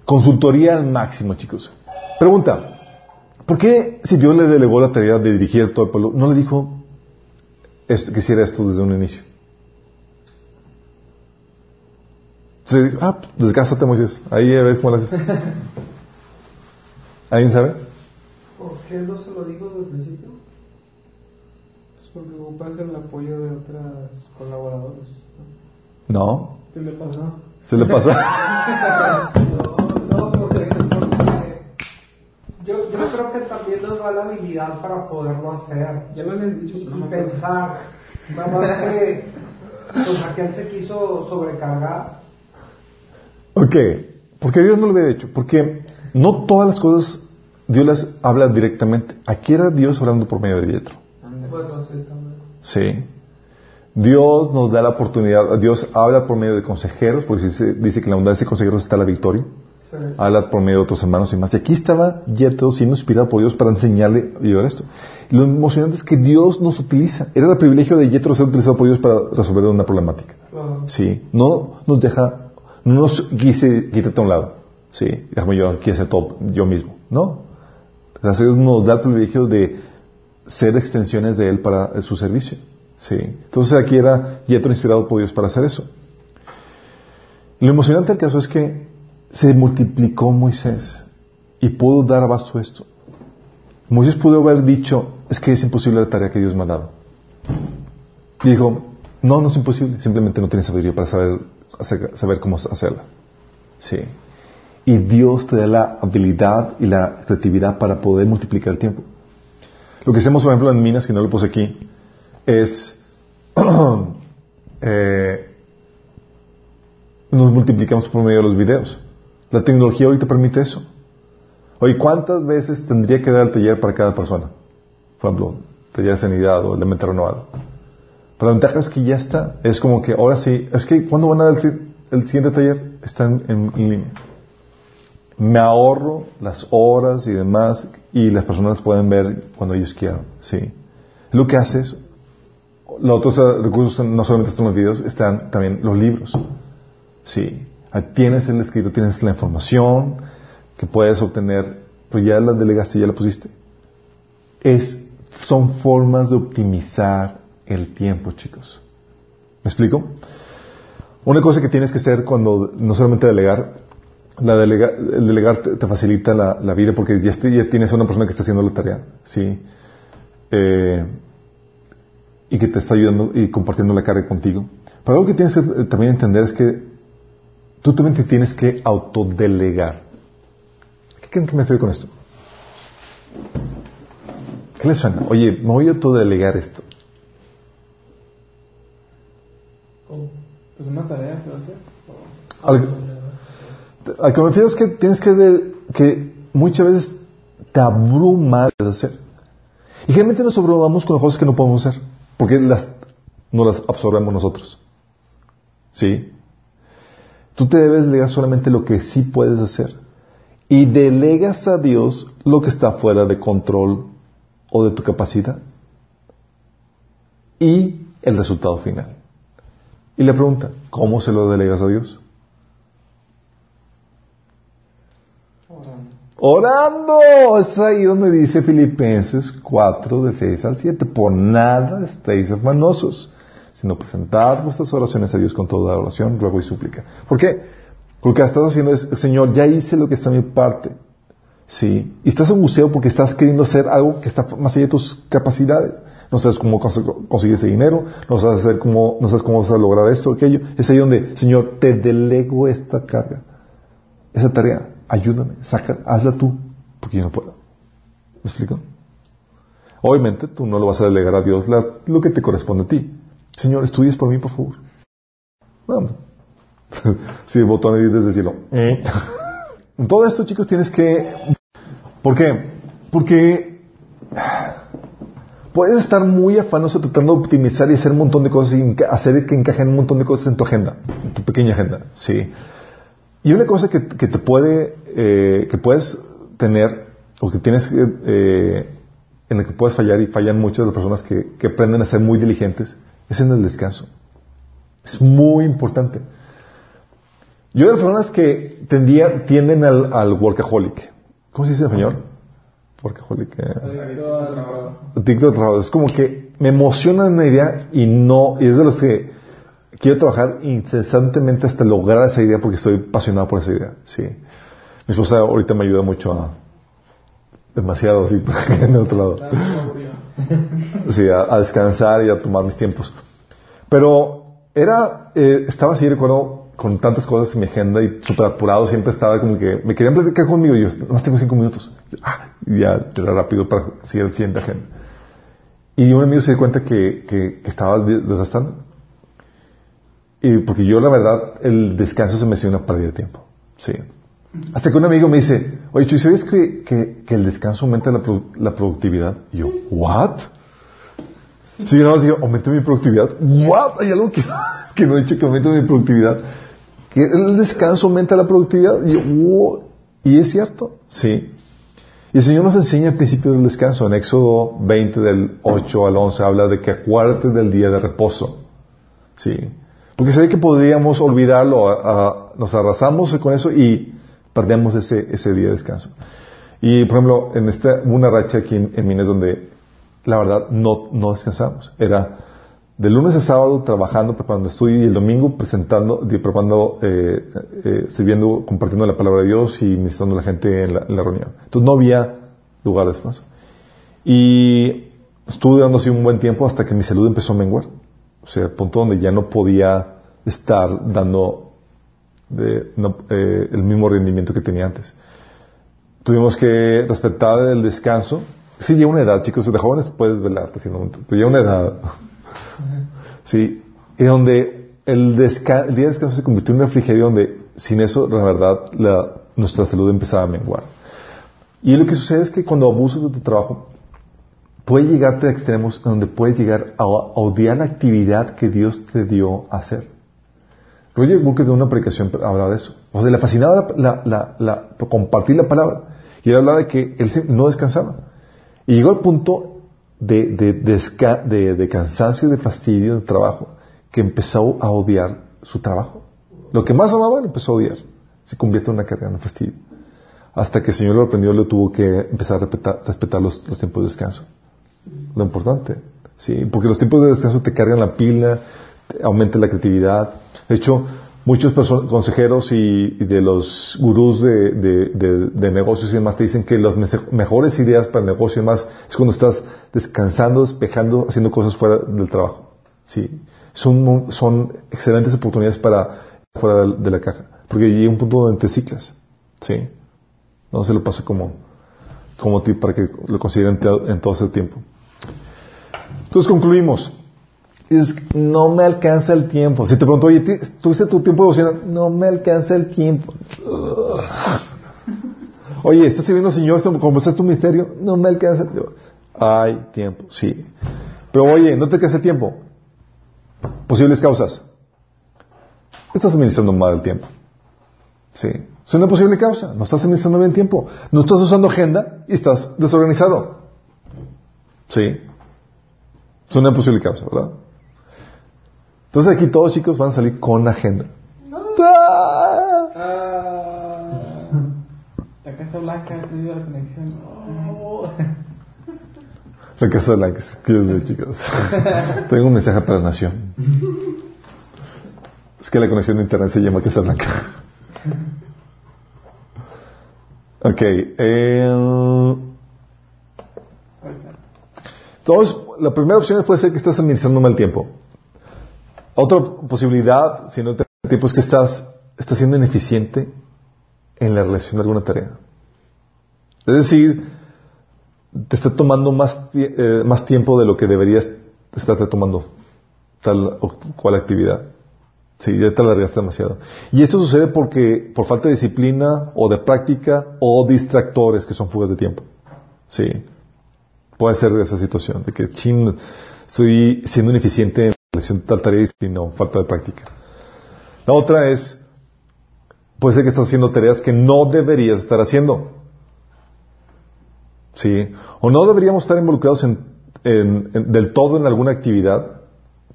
Consultoría al máximo, chicos. Pregunta, ¿por qué si Dios le delegó la tarea de dirigir todo el pueblo, no le dijo que hiciera esto desde un inicio. Entonces, dijo, ah, pues, desgástate Moisés, ahí a ver cómo lo haces. ¿Alguien sabe? ¿Por qué no se lo digo desde el principio? Pues porque ocupas el apoyo de otras colaboradores. No, ¿Qué le pasó? se le pasó. No, no, porque, porque yo, yo creo que también nos da la habilidad para poderlo hacer Ya me habías dicho, y, no pensar. Nada más que pues aquel se quiso sobrecargar. ok, porque Dios no lo había hecho, porque no todas las cosas Dios las habla directamente. Aquí era Dios hablando por medio de. Bueno, sí. Dios nos da la oportunidad, Dios habla por medio de consejeros, porque dice, dice que en la bondad de consejeros está la victoria. Sí. habla por medio de otros hermanos y más. Y aquí estaba Yetro siendo inspirado por Dios para enseñarle a llevar esto. Y lo emocionante es que Dios nos utiliza. Era el privilegio de Yetro ser utilizado por Dios para resolver una problemática. Sí. No nos deja, no nos quise, quítate a un lado. Sí. Déjame yo aquí hacer todo yo mismo. No. Gracias a Dios nos da el privilegio de ser extensiones de Él para su servicio. Sí. Entonces aquí era Yetro inspirado por Dios para hacer eso. Lo emocionante del caso es que se multiplicó Moisés y pudo dar abasto a esto. Moisés pudo haber dicho, es que es imposible la tarea que Dios me ha dado. Y dijo, no, no es imposible, simplemente no tienes sabiduría para saber, saber cómo hacerla. Sí. Y Dios te da la habilidad y la creatividad para poder multiplicar el tiempo. Lo que hacemos, por ejemplo, en Minas, que no lo puse aquí, es eh, nos multiplicamos por medio de los videos. La tecnología ahorita permite eso. Oye, ¿cuántas veces tendría que dar el taller para cada persona? Por ejemplo, taller de sanidad o el de mente renovado. Pero la ventaja es que ya está. Es como que ahora sí, es que ¿cuándo van a dar el, el siguiente taller? Está en- en línea. Me ahorro las horas y demás y las personas pueden ver cuando ellos quieran. Sí. Lo que hace es, los otros recursos no solamente están los videos, están también los libros. Sí. Ahí Tienes el escrito, tienes la información que puedes obtener, pero ya la delegaste, ya la pusiste. Es, son formas de optimizar el tiempo, chicos. ¿Me explico? Una cosa que tienes que hacer cuando no solamente delegar, la delega- el delegar te, te facilita la, la vida porque ya, ya tienes a una persona que está haciendo la tarea, ¿sí? Eh, y que te está ayudando y compartiendo la carga contigo. Pero algo que tienes que eh, también entender es que tú también te tienes que autodelegar. ¿Qué creen que me refiero con esto? ¿Qué les suena? Oye, me voy a autodelegar esto. Pues una tarea que va a hacer. Al, al que me refiero es que tienes que, que muchas veces te abruma de hacer. Y generalmente nos abrumamos con las cosas que no podemos hacer, porque las, no las absorbemos nosotros. ¿Sí? Tú te debes delegar solamente lo que sí puedes hacer. Y delegas a Dios lo que está fuera de control o de tu capacidad. Y el resultado final. Y la pregunta, ¿cómo se lo delegas a Dios? Orando. Es ahí donde dice Filipenses 4, de 6 al 7. Por nada estéis hermanosos, sino presentad vuestras oraciones a Dios con toda oración, ruego y súplica. ¿Por qué? Porque lo que estás haciendo es, Señor, ya hice lo que está en mi parte. Sí. Y estás angustiado porque estás queriendo hacer algo que está más allá de tus capacidades. No sabes cómo cons- conseguir ese dinero, no sabes, hacer cómo, no sabes cómo vas a lograr esto o aquello. Es ahí donde, Señor, te delego esta carga esa tarea, ayúdame, saca, hazla tú, porque yo no puedo. ¿Me explico? Obviamente tú no lo vas a delegar a Dios lo que te corresponde a ti. Señor, estudies por mí, por favor. Vamos. sí, botón ahí desde el cielo. Eh. Todo esto, chicos, tienes que... ¿Por qué? Porque puedes estar muy afanoso tratando de optimizar y hacer un montón de cosas y hacer que encajen un montón de cosas en tu agenda, en tu pequeña agenda, sí. Y una cosa que, que te puede, eh, que puedes tener, o que tienes que, eh, en la que puedes fallar, y fallan muchas de las personas que, que aprenden a ser muy diligentes, es en el descanso. Es muy importante. Yo de las personas que tendía, tienden al, al workaholic. ¿Cómo se dice en español? Workaholic. eh. Es como que me emociona una idea y no, y es de los que quiero trabajar incesantemente hasta lograr esa idea porque estoy apasionado por esa idea. Sí. Mi esposa ahorita me ayuda mucho a, demasiado, sí, en el otro lado. Sí, a, a descansar y a tomar mis tiempos. Pero era, eh, estaba así, recuerdo, con tantas cosas en mi agenda y súper apurado, siempre estaba como que me querían platicar conmigo y yo, nomás tengo cinco minutos. Yo, ah, y ya era rápido para seguir el siguiente agenda. Y un amigo se dio cuenta que, que, que estaba de- desgastando. Y porque yo, la verdad, el descanso se me hacía una pérdida de tiempo. Sí. Hasta que un amigo me dice, oye, Chuy, ¿sabes que, que, el descanso aumenta la, la productividad? Yo, ¿what? Sí, no, digo, aumenta mi productividad. ¿What? Hay algo que, que no he dicho que aumente mi productividad. Que el descanso aumenta la productividad. Y yo, "Wow". Y es cierto, sí. Y el Señor nos enseña el principio del descanso. En Éxodo 20, del 8 al 11, habla de que acuérdate del día de reposo. Sí. Porque se ve que podríamos olvidarlo, a- a- nos arrasamos con eso y perdemos ese, ese día de descanso. Y, por ejemplo, en esta, una racha aquí en, en Minas donde, la verdad, no, no descansamos. Era de lunes a sábado trabajando, preparando estudio y el domingo presentando, preparando, eh, eh, sirviendo, compartiendo la palabra de Dios y ministrando a la gente en la, en la reunión. Entonces no había lugar de descanso. Y estuve dando así un buen tiempo hasta que mi salud empezó a menguar. O sea, punto donde ya no podía estar dando de- no, eh, el mismo rendimiento que tenía antes. Tuvimos que respetar el descanso. Sí, llega una edad, chicos, de jóvenes puedes velarte, sino, pero llega una edad. Sí, y donde el día de descanso se convirtió en un refrigerio donde sin eso, la verdad, la- nuestra salud empezaba a menguar. Y lo que sucede es que cuando abusas de tu trabajo, puede llegarte a extremos donde puedes llegar a, odiar la actividad que Dios te dio a hacer. Roger Booker de una predicación hablaba de eso. O sea, le fascinaba la, la, compartir la palabra. Y él hablaba de que él no descansaba. Y llegó al punto de, de, de, de cansancio, de fastidio, de trabajo, que empezó a odiar su trabajo. Lo que más amaba lo empezó a odiar. Se convierte en una carga, en un fastidio. Hasta que el Señor lo aprendió, le tuvo que empezar a respetar, respetar los, los, tiempos de descanso. Lo importante. Sí, porque los tiempos de descanso te cargan la pila, aumenta la creatividad. De hecho, muchos consejeros y, de los gurús de, de, de, negocios y demás te dicen que las mejores ideas para el negocio y demás es cuando estás descansando, despejando, haciendo cosas fuera del trabajo. Sí. Son, son excelentes oportunidades para fuera de, la caja. Porque llega un punto donde te ciclas. Sí. No se lo pasa como, como tip para que lo consideren en todo ese tiempo. Entonces concluimos. Es, no me alcanza el tiempo. Si te pregunto, oye, ¿tuviste tu tiempo de? No me alcanza el tiempo. Oye, ¿estás sirviendo al Señor? ¿Cómo es tu misterio? No me alcanza el tiempo. Hay tiempo, sí. Pero oye, ¿no te alcanza el tiempo? Posibles causas. Estás administrando mal el tiempo. Sí. Es una posible causa. No estás administrando bien el tiempo. No estás usando agenda y estás desorganizado. Sí. Es una posible causa, ¿verdad? Entonces aquí todos chicos van a salir con agenda. Ah, la Casa Blanca ha perdido la conexión. La Casa Blanca, ¿qué decir, chicos? Tengo un mensaje para la nación. Es que la conexión de internet se llama Casa Blanca. Ok. Eh, entonces, la primera opción puede ser que estás administrando mal tiempo. Otra posibilidad, si no te tiempo, es que estás, estás siendo ineficiente en la relación de alguna tarea. Es decir, te está tomando más, eh, más tiempo de lo que deberías estarte tomando tal o cual actividad. Sí, ya te alargaste demasiado. Y eso sucede porque, por falta de disciplina o de práctica o distractores que son fugas de tiempo. Sí. Puede ser de esa situación, de que chin, estoy siendo ineficiente en la relación tal tarea y no, falta de práctica. La otra es, puede ser que estás haciendo tareas que no deberías estar haciendo. ¿Sí? O no deberíamos estar involucrados del todo en alguna actividad.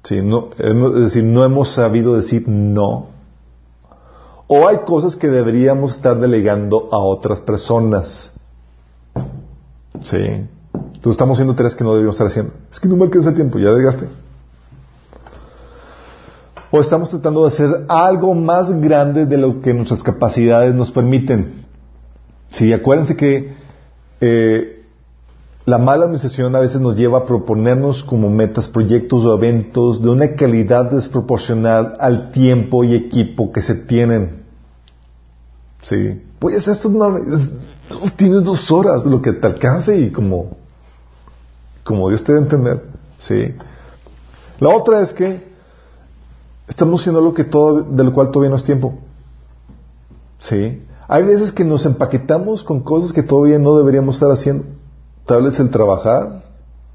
¿Sí? Es decir, no hemos sabido decir no. O hay cosas que deberíamos estar delegando a otras personas. ¿Sí? Entonces estamos haciendo tareas que no deberíamos estar haciendo. Es que no me alcanza el tiempo, ya desgaste. O estamos tratando de hacer algo más grande de lo que nuestras capacidades nos permiten. Sí, acuérdense que eh, la mala administración a veces nos lleva a proponernos como metas proyectos o eventos de una calidad desproporcional al tiempo y equipo que se tienen. Sí. Pues esto no, tienes dos horas, lo que te alcance y como, como Dios te debe entender. Sí. La otra es que estamos haciendo lo que todo, de lo cual todavía no es tiempo. Sí. Hay veces que nos empaquetamos con cosas que todavía no deberíamos estar haciendo. Tal vez el trabajar,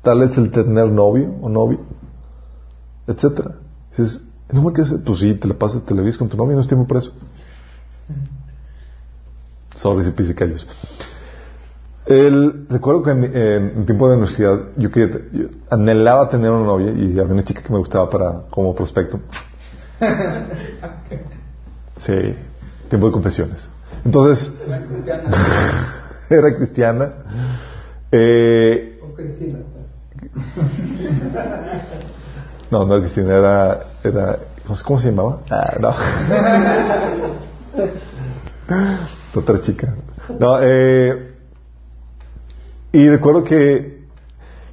tal vez el tener novio o novio, etcétera. Dices, no me pues sí, te la pasas, te la con tu novio, no es tiempo para eso. Sorry si pise callos. El, recuerdo que en, en, tiempo de universidad yo, quería, yo, anhelaba tener una novia y había una chica que me gustaba para como prospecto. Sí, tiempo de confesiones. Entonces, era cristiana. Eh, Cristina. no, no era Cristina, era, era ¿cómo se llamaba? Ah, no. Otra chica. No, eh, y recuerdo que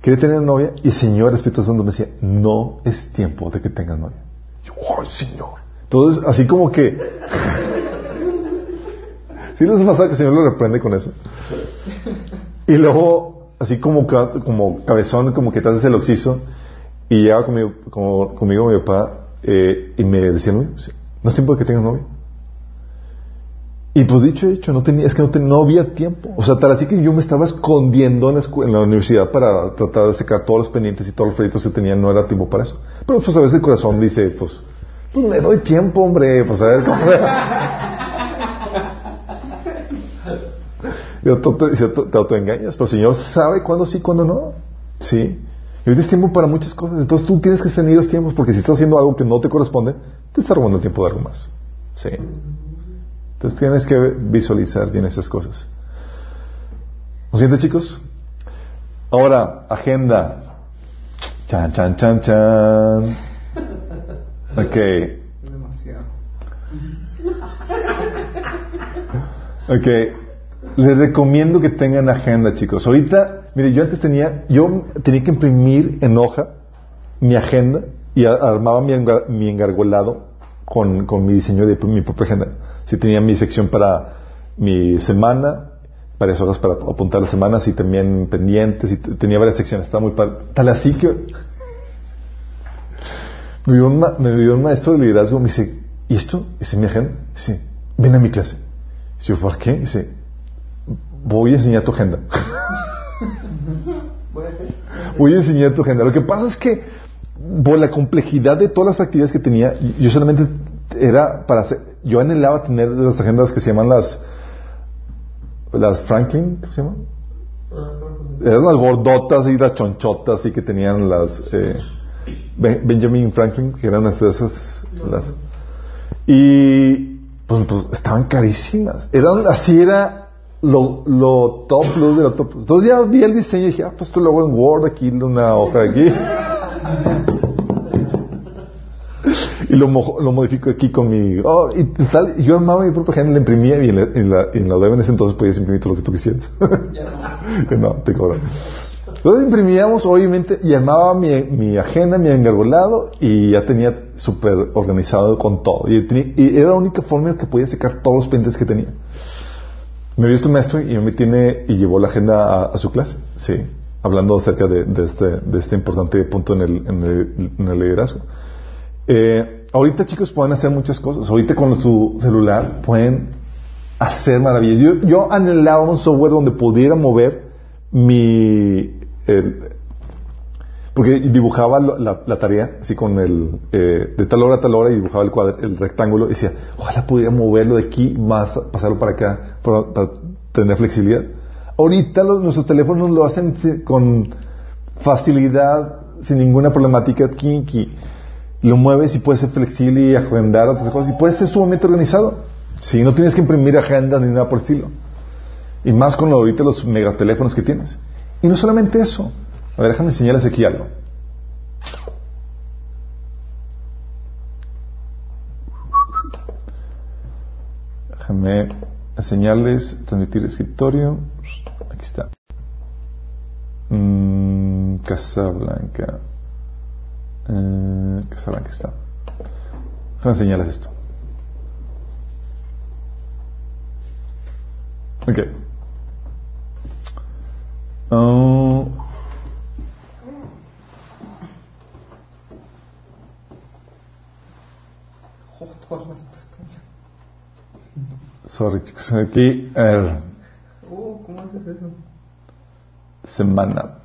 quería tener novia y el Señor Espíritu Santo me decía, no es tiempo de que tengas novia. yo, ¡ay, Señor! Entonces, así como que... ¿Sí les pasa que el Señor lo reprende con eso? Y luego, así como, como cabezón, como que te haces el oxiso, y llegaba conmigo, conmigo mi papá, eh, y me decía, no es tiempo de que tengas novia. Y pues dicho hecho, no tenía, es que no, ten- no había tiempo. O sea, tal así que yo me estaba escondiendo en la, universidad para tratar de sacar todos los pendientes y todos los proyectos que tenía, no era tiempo para eso. Pero pues a veces el corazón dice, pues, pues me doy tiempo, hombre, pues a ver cómo... y auto- te, te autoengañas, pero el Señor sabe cuándo sí, cuándo no. Sí. Y hoy es tiempo para muchas cosas. Entonces tú tienes que tener los tiempos porque si estás haciendo algo que no te corresponde, te está robando el tiempo de algo más. Sí. Entonces tienes que visualizar bien esas cosas. ¿Lo sientes, chicos? Ahora, agenda. Chan, chan, chan, chan. Ok. Demasiado. Ok. Les recomiendo que tengan agenda, chicos. Ahorita, mire, yo antes tenía, yo tenía que imprimir en hoja mi agenda y armaba mi, engar- mi engargolado con, con mi diseño de mi propia agenda. Sí, tenía mi sección para mi semana, varias hojas para apuntar las semanas y también pendientes y tenía varias secciones. Estaba muy padre. Tal así que me vio un, me vio un maestro de liderazgo, me dice, ¿y esto? Dice, mi agenda. Dice, ven a mi clase. Dice, yo, ¿por qué? Dice, voy a enseñar tu agenda. Voy a enseñar tu agenda. Lo que pasa es que, por la complejidad de todas las actividades que tenía, yo solamente era para hacer, yo anhelaba tener las agendas que se llaman las, las Franklin, ¿cómo se llaman? Eran las gordotas y las chonchotas y que tenían las eh, Ben- Benjamin Franklin, que eran esas, las, y pues, pues, estaban carísimas. Eran, así era lo, lo top plus de lo top. Entonces ya vi el diseño y dije, ah, pues esto lo en Word, aquí una hoja aquí. y lo, mo- lo modifico aquí con mi... oh, y tal, yo armaba mi propia agenda, la imprimía y en la, en la, en la web en ese entonces podías imprimir todo lo que tú quisieras. Que no, te cobran. Entonces imprimíamos, obviamente, y armaba mi, mi agenda, mi engargolado, y ya tenía súper organizado con todo. Y, tenía- y era la única forma en que podía sacar todos los pendientes que tenía. Me vio este maestro y me tiene y llevó la agenda a, a su clase, sí, hablando acerca de, de este, de este importante punto en el, en el, en el liderazgo. Eh, ahorita chicos pueden hacer muchas cosas. Ahorita con su celular pueden hacer maravillas. Yo, yo anhelaba un software donde pudiera mover mi... porque dibujaba la, tarea así con el... eh, de tal hora a tal hora y dibujaba el, cuadro, el rectángulo y decía, ojalá pudiera moverlo de aquí más, pasarlo para acá para, tener flexibilidad. Ahorita los, nuestros teléfonos lo hacen con facilidad, sin ninguna problemática. Aquí, aquí lo mueves y puedes ser flexible y agendar otras cosas y puedes ser sumamente organizado. Si no tienes que imprimir agendas ni nada por el estilo. Y más con ahorita los megateléfonos que tienes. Y no solamente eso. A ver, déjame enseñarles aquí algo. Déjame enseñarles, transmitir escritorio. Aquí está. Mm, Casablanca. Eh, Casablanca está. Déjame enseñarles esto. Ok. Pestañas. sorry, chicos. Aquí, Oh, ¿cómo haces eso? semana.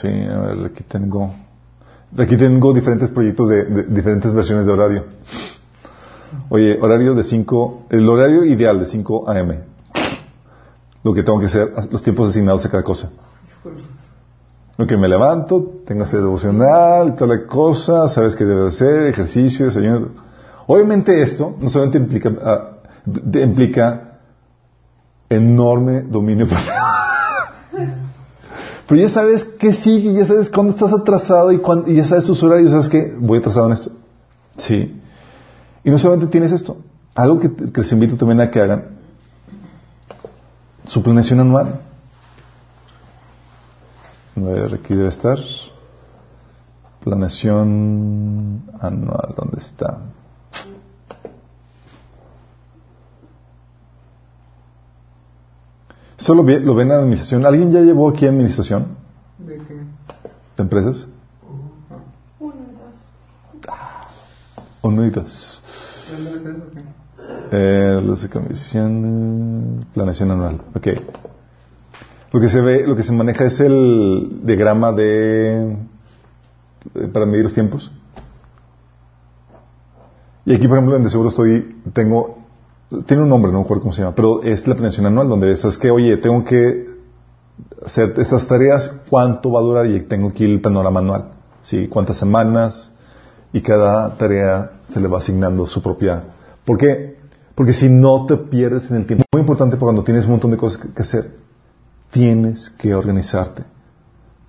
Sí, a ver, aquí tengo. Aquí tengo diferentes proyectos de, diferentes versiones de horario. Oye, horario de 5, el horario ideal de 5 a.m. Lo que tengo que hacer, los tiempos asignados a cada cosa. Lo que me levanto, tengo que hacer devocional, toda la cosa, sabes que debes hacer, ejercicio, desayuno. Obviamente esto no solamente implica, ah, implica enorme dominio propio. Pero ya sabes que sigue, ya sabes cuándo estás atrasado y, cuándo- y ya sabes tus horarios, sabes que voy atrasado en esto. Sí. Y no solamente tienes esto, algo que, que les invito también a que hagan, su planeación anual. A ver, aquí debe estar. Planeación anual, ¿dónde está? ¿Eso lo, ve- lo ven en administración? ¿Alguien ya llevó aquí administración ¿De qué? de empresas? Uno y dos. Eh, los de comisión, planeación anual. Ok. Lo que se ve, lo que se maneja es el diagrama de, de- para medir los tiempos. Y aquí, por ejemplo, en de seguro estoy, tengo, tiene un nombre, no me acuerdo cómo se llama, pero es la planeación anual, donde es, es que, oye, tengo que hacer estas tareas, cuánto va a durar y tengo aquí el panorama anual, ¿sí? Cuántas semanas y cada tarea se le va asignando su propia. ¿Por qué? Porque si no te pierdes en el tiempo, muy importante porque cuando tienes un montón de cosas que, hacer, tienes que organizarte,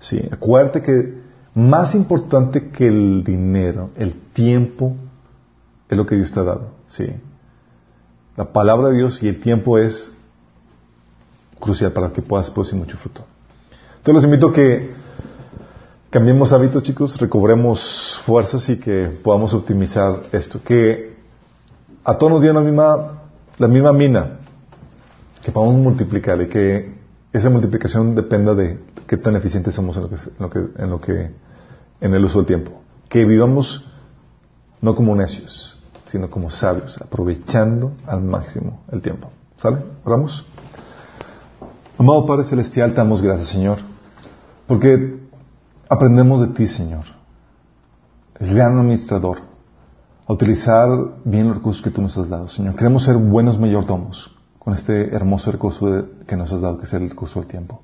¿sí? Acuérdate que más importante que el dinero, el tiempo es lo que Dios te ha dado, ¿sí? La palabra de Dios y el tiempo es crucial para que puedas producir mucho fruto. Entonces los invito a que cambiemos hábitos, chicos, recobremos fuerzas y que podamos optimizar esto. Que a todos nos dieron la misma, la misma mina, que podamos multiplicar y que esa multiplicación dependa de qué tan eficientes somos en lo que, en lo que, en lo que, en el uso del tiempo. Que vivamos no como necios, sino como sabios, aprovechando al máximo el tiempo. ¿Sale? Oramos. Amado Padre Celestial, te damos gracias, Señor, porque aprendemos de ti, Señor, el gran administrador, a utilizar bien los recursos que tú nos has dado, Señor. Queremos ser buenos mayordomos con este hermoso recurso que nos has dado, que es el recurso del tiempo.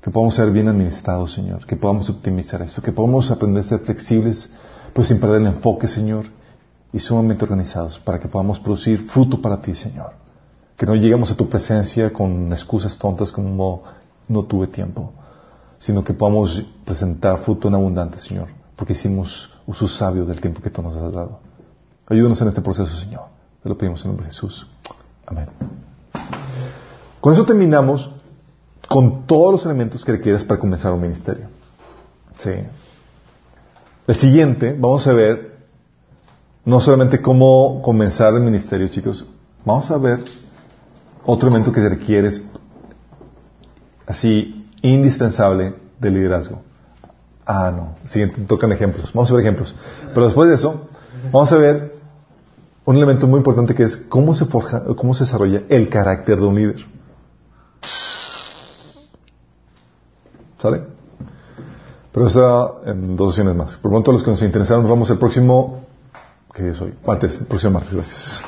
Que podamos ser bien administrados, Señor, que podamos optimizar esto, que podamos aprender a ser flexibles, pues sin perder el enfoque, Señor, y sumamente organizados, para que podamos producir fruto para ti, Señor. Que no lleguemos a tu presencia con excusas tontas como no tuve tiempo, sino que podamos presentar fruto en abundante, Señor, porque hicimos uso sabio del tiempo que tú nos has dado. Ayúdanos en este proceso, Señor. Te lo pedimos en el nombre de Jesús. Amén. Con eso terminamos con todos los elementos que requieres para comenzar un ministerio. Sí. El siguiente, vamos a ver no solamente cómo comenzar el ministerio, chicos, vamos a ver otro elemento que requieres así indispensable de liderazgo. Ah, no. Siguiente, tocan ejemplos. Vamos a ver ejemplos. Pero después de eso, vamos a ver un elemento muy importante que es cómo se forja, cómo se desarrolla el carácter de un líder. ¿Sale? Pero eso en dos sesiones más. Por lo tanto, los que nos interesaron, vamos el próximo, que martes, próximo martes. Gracias.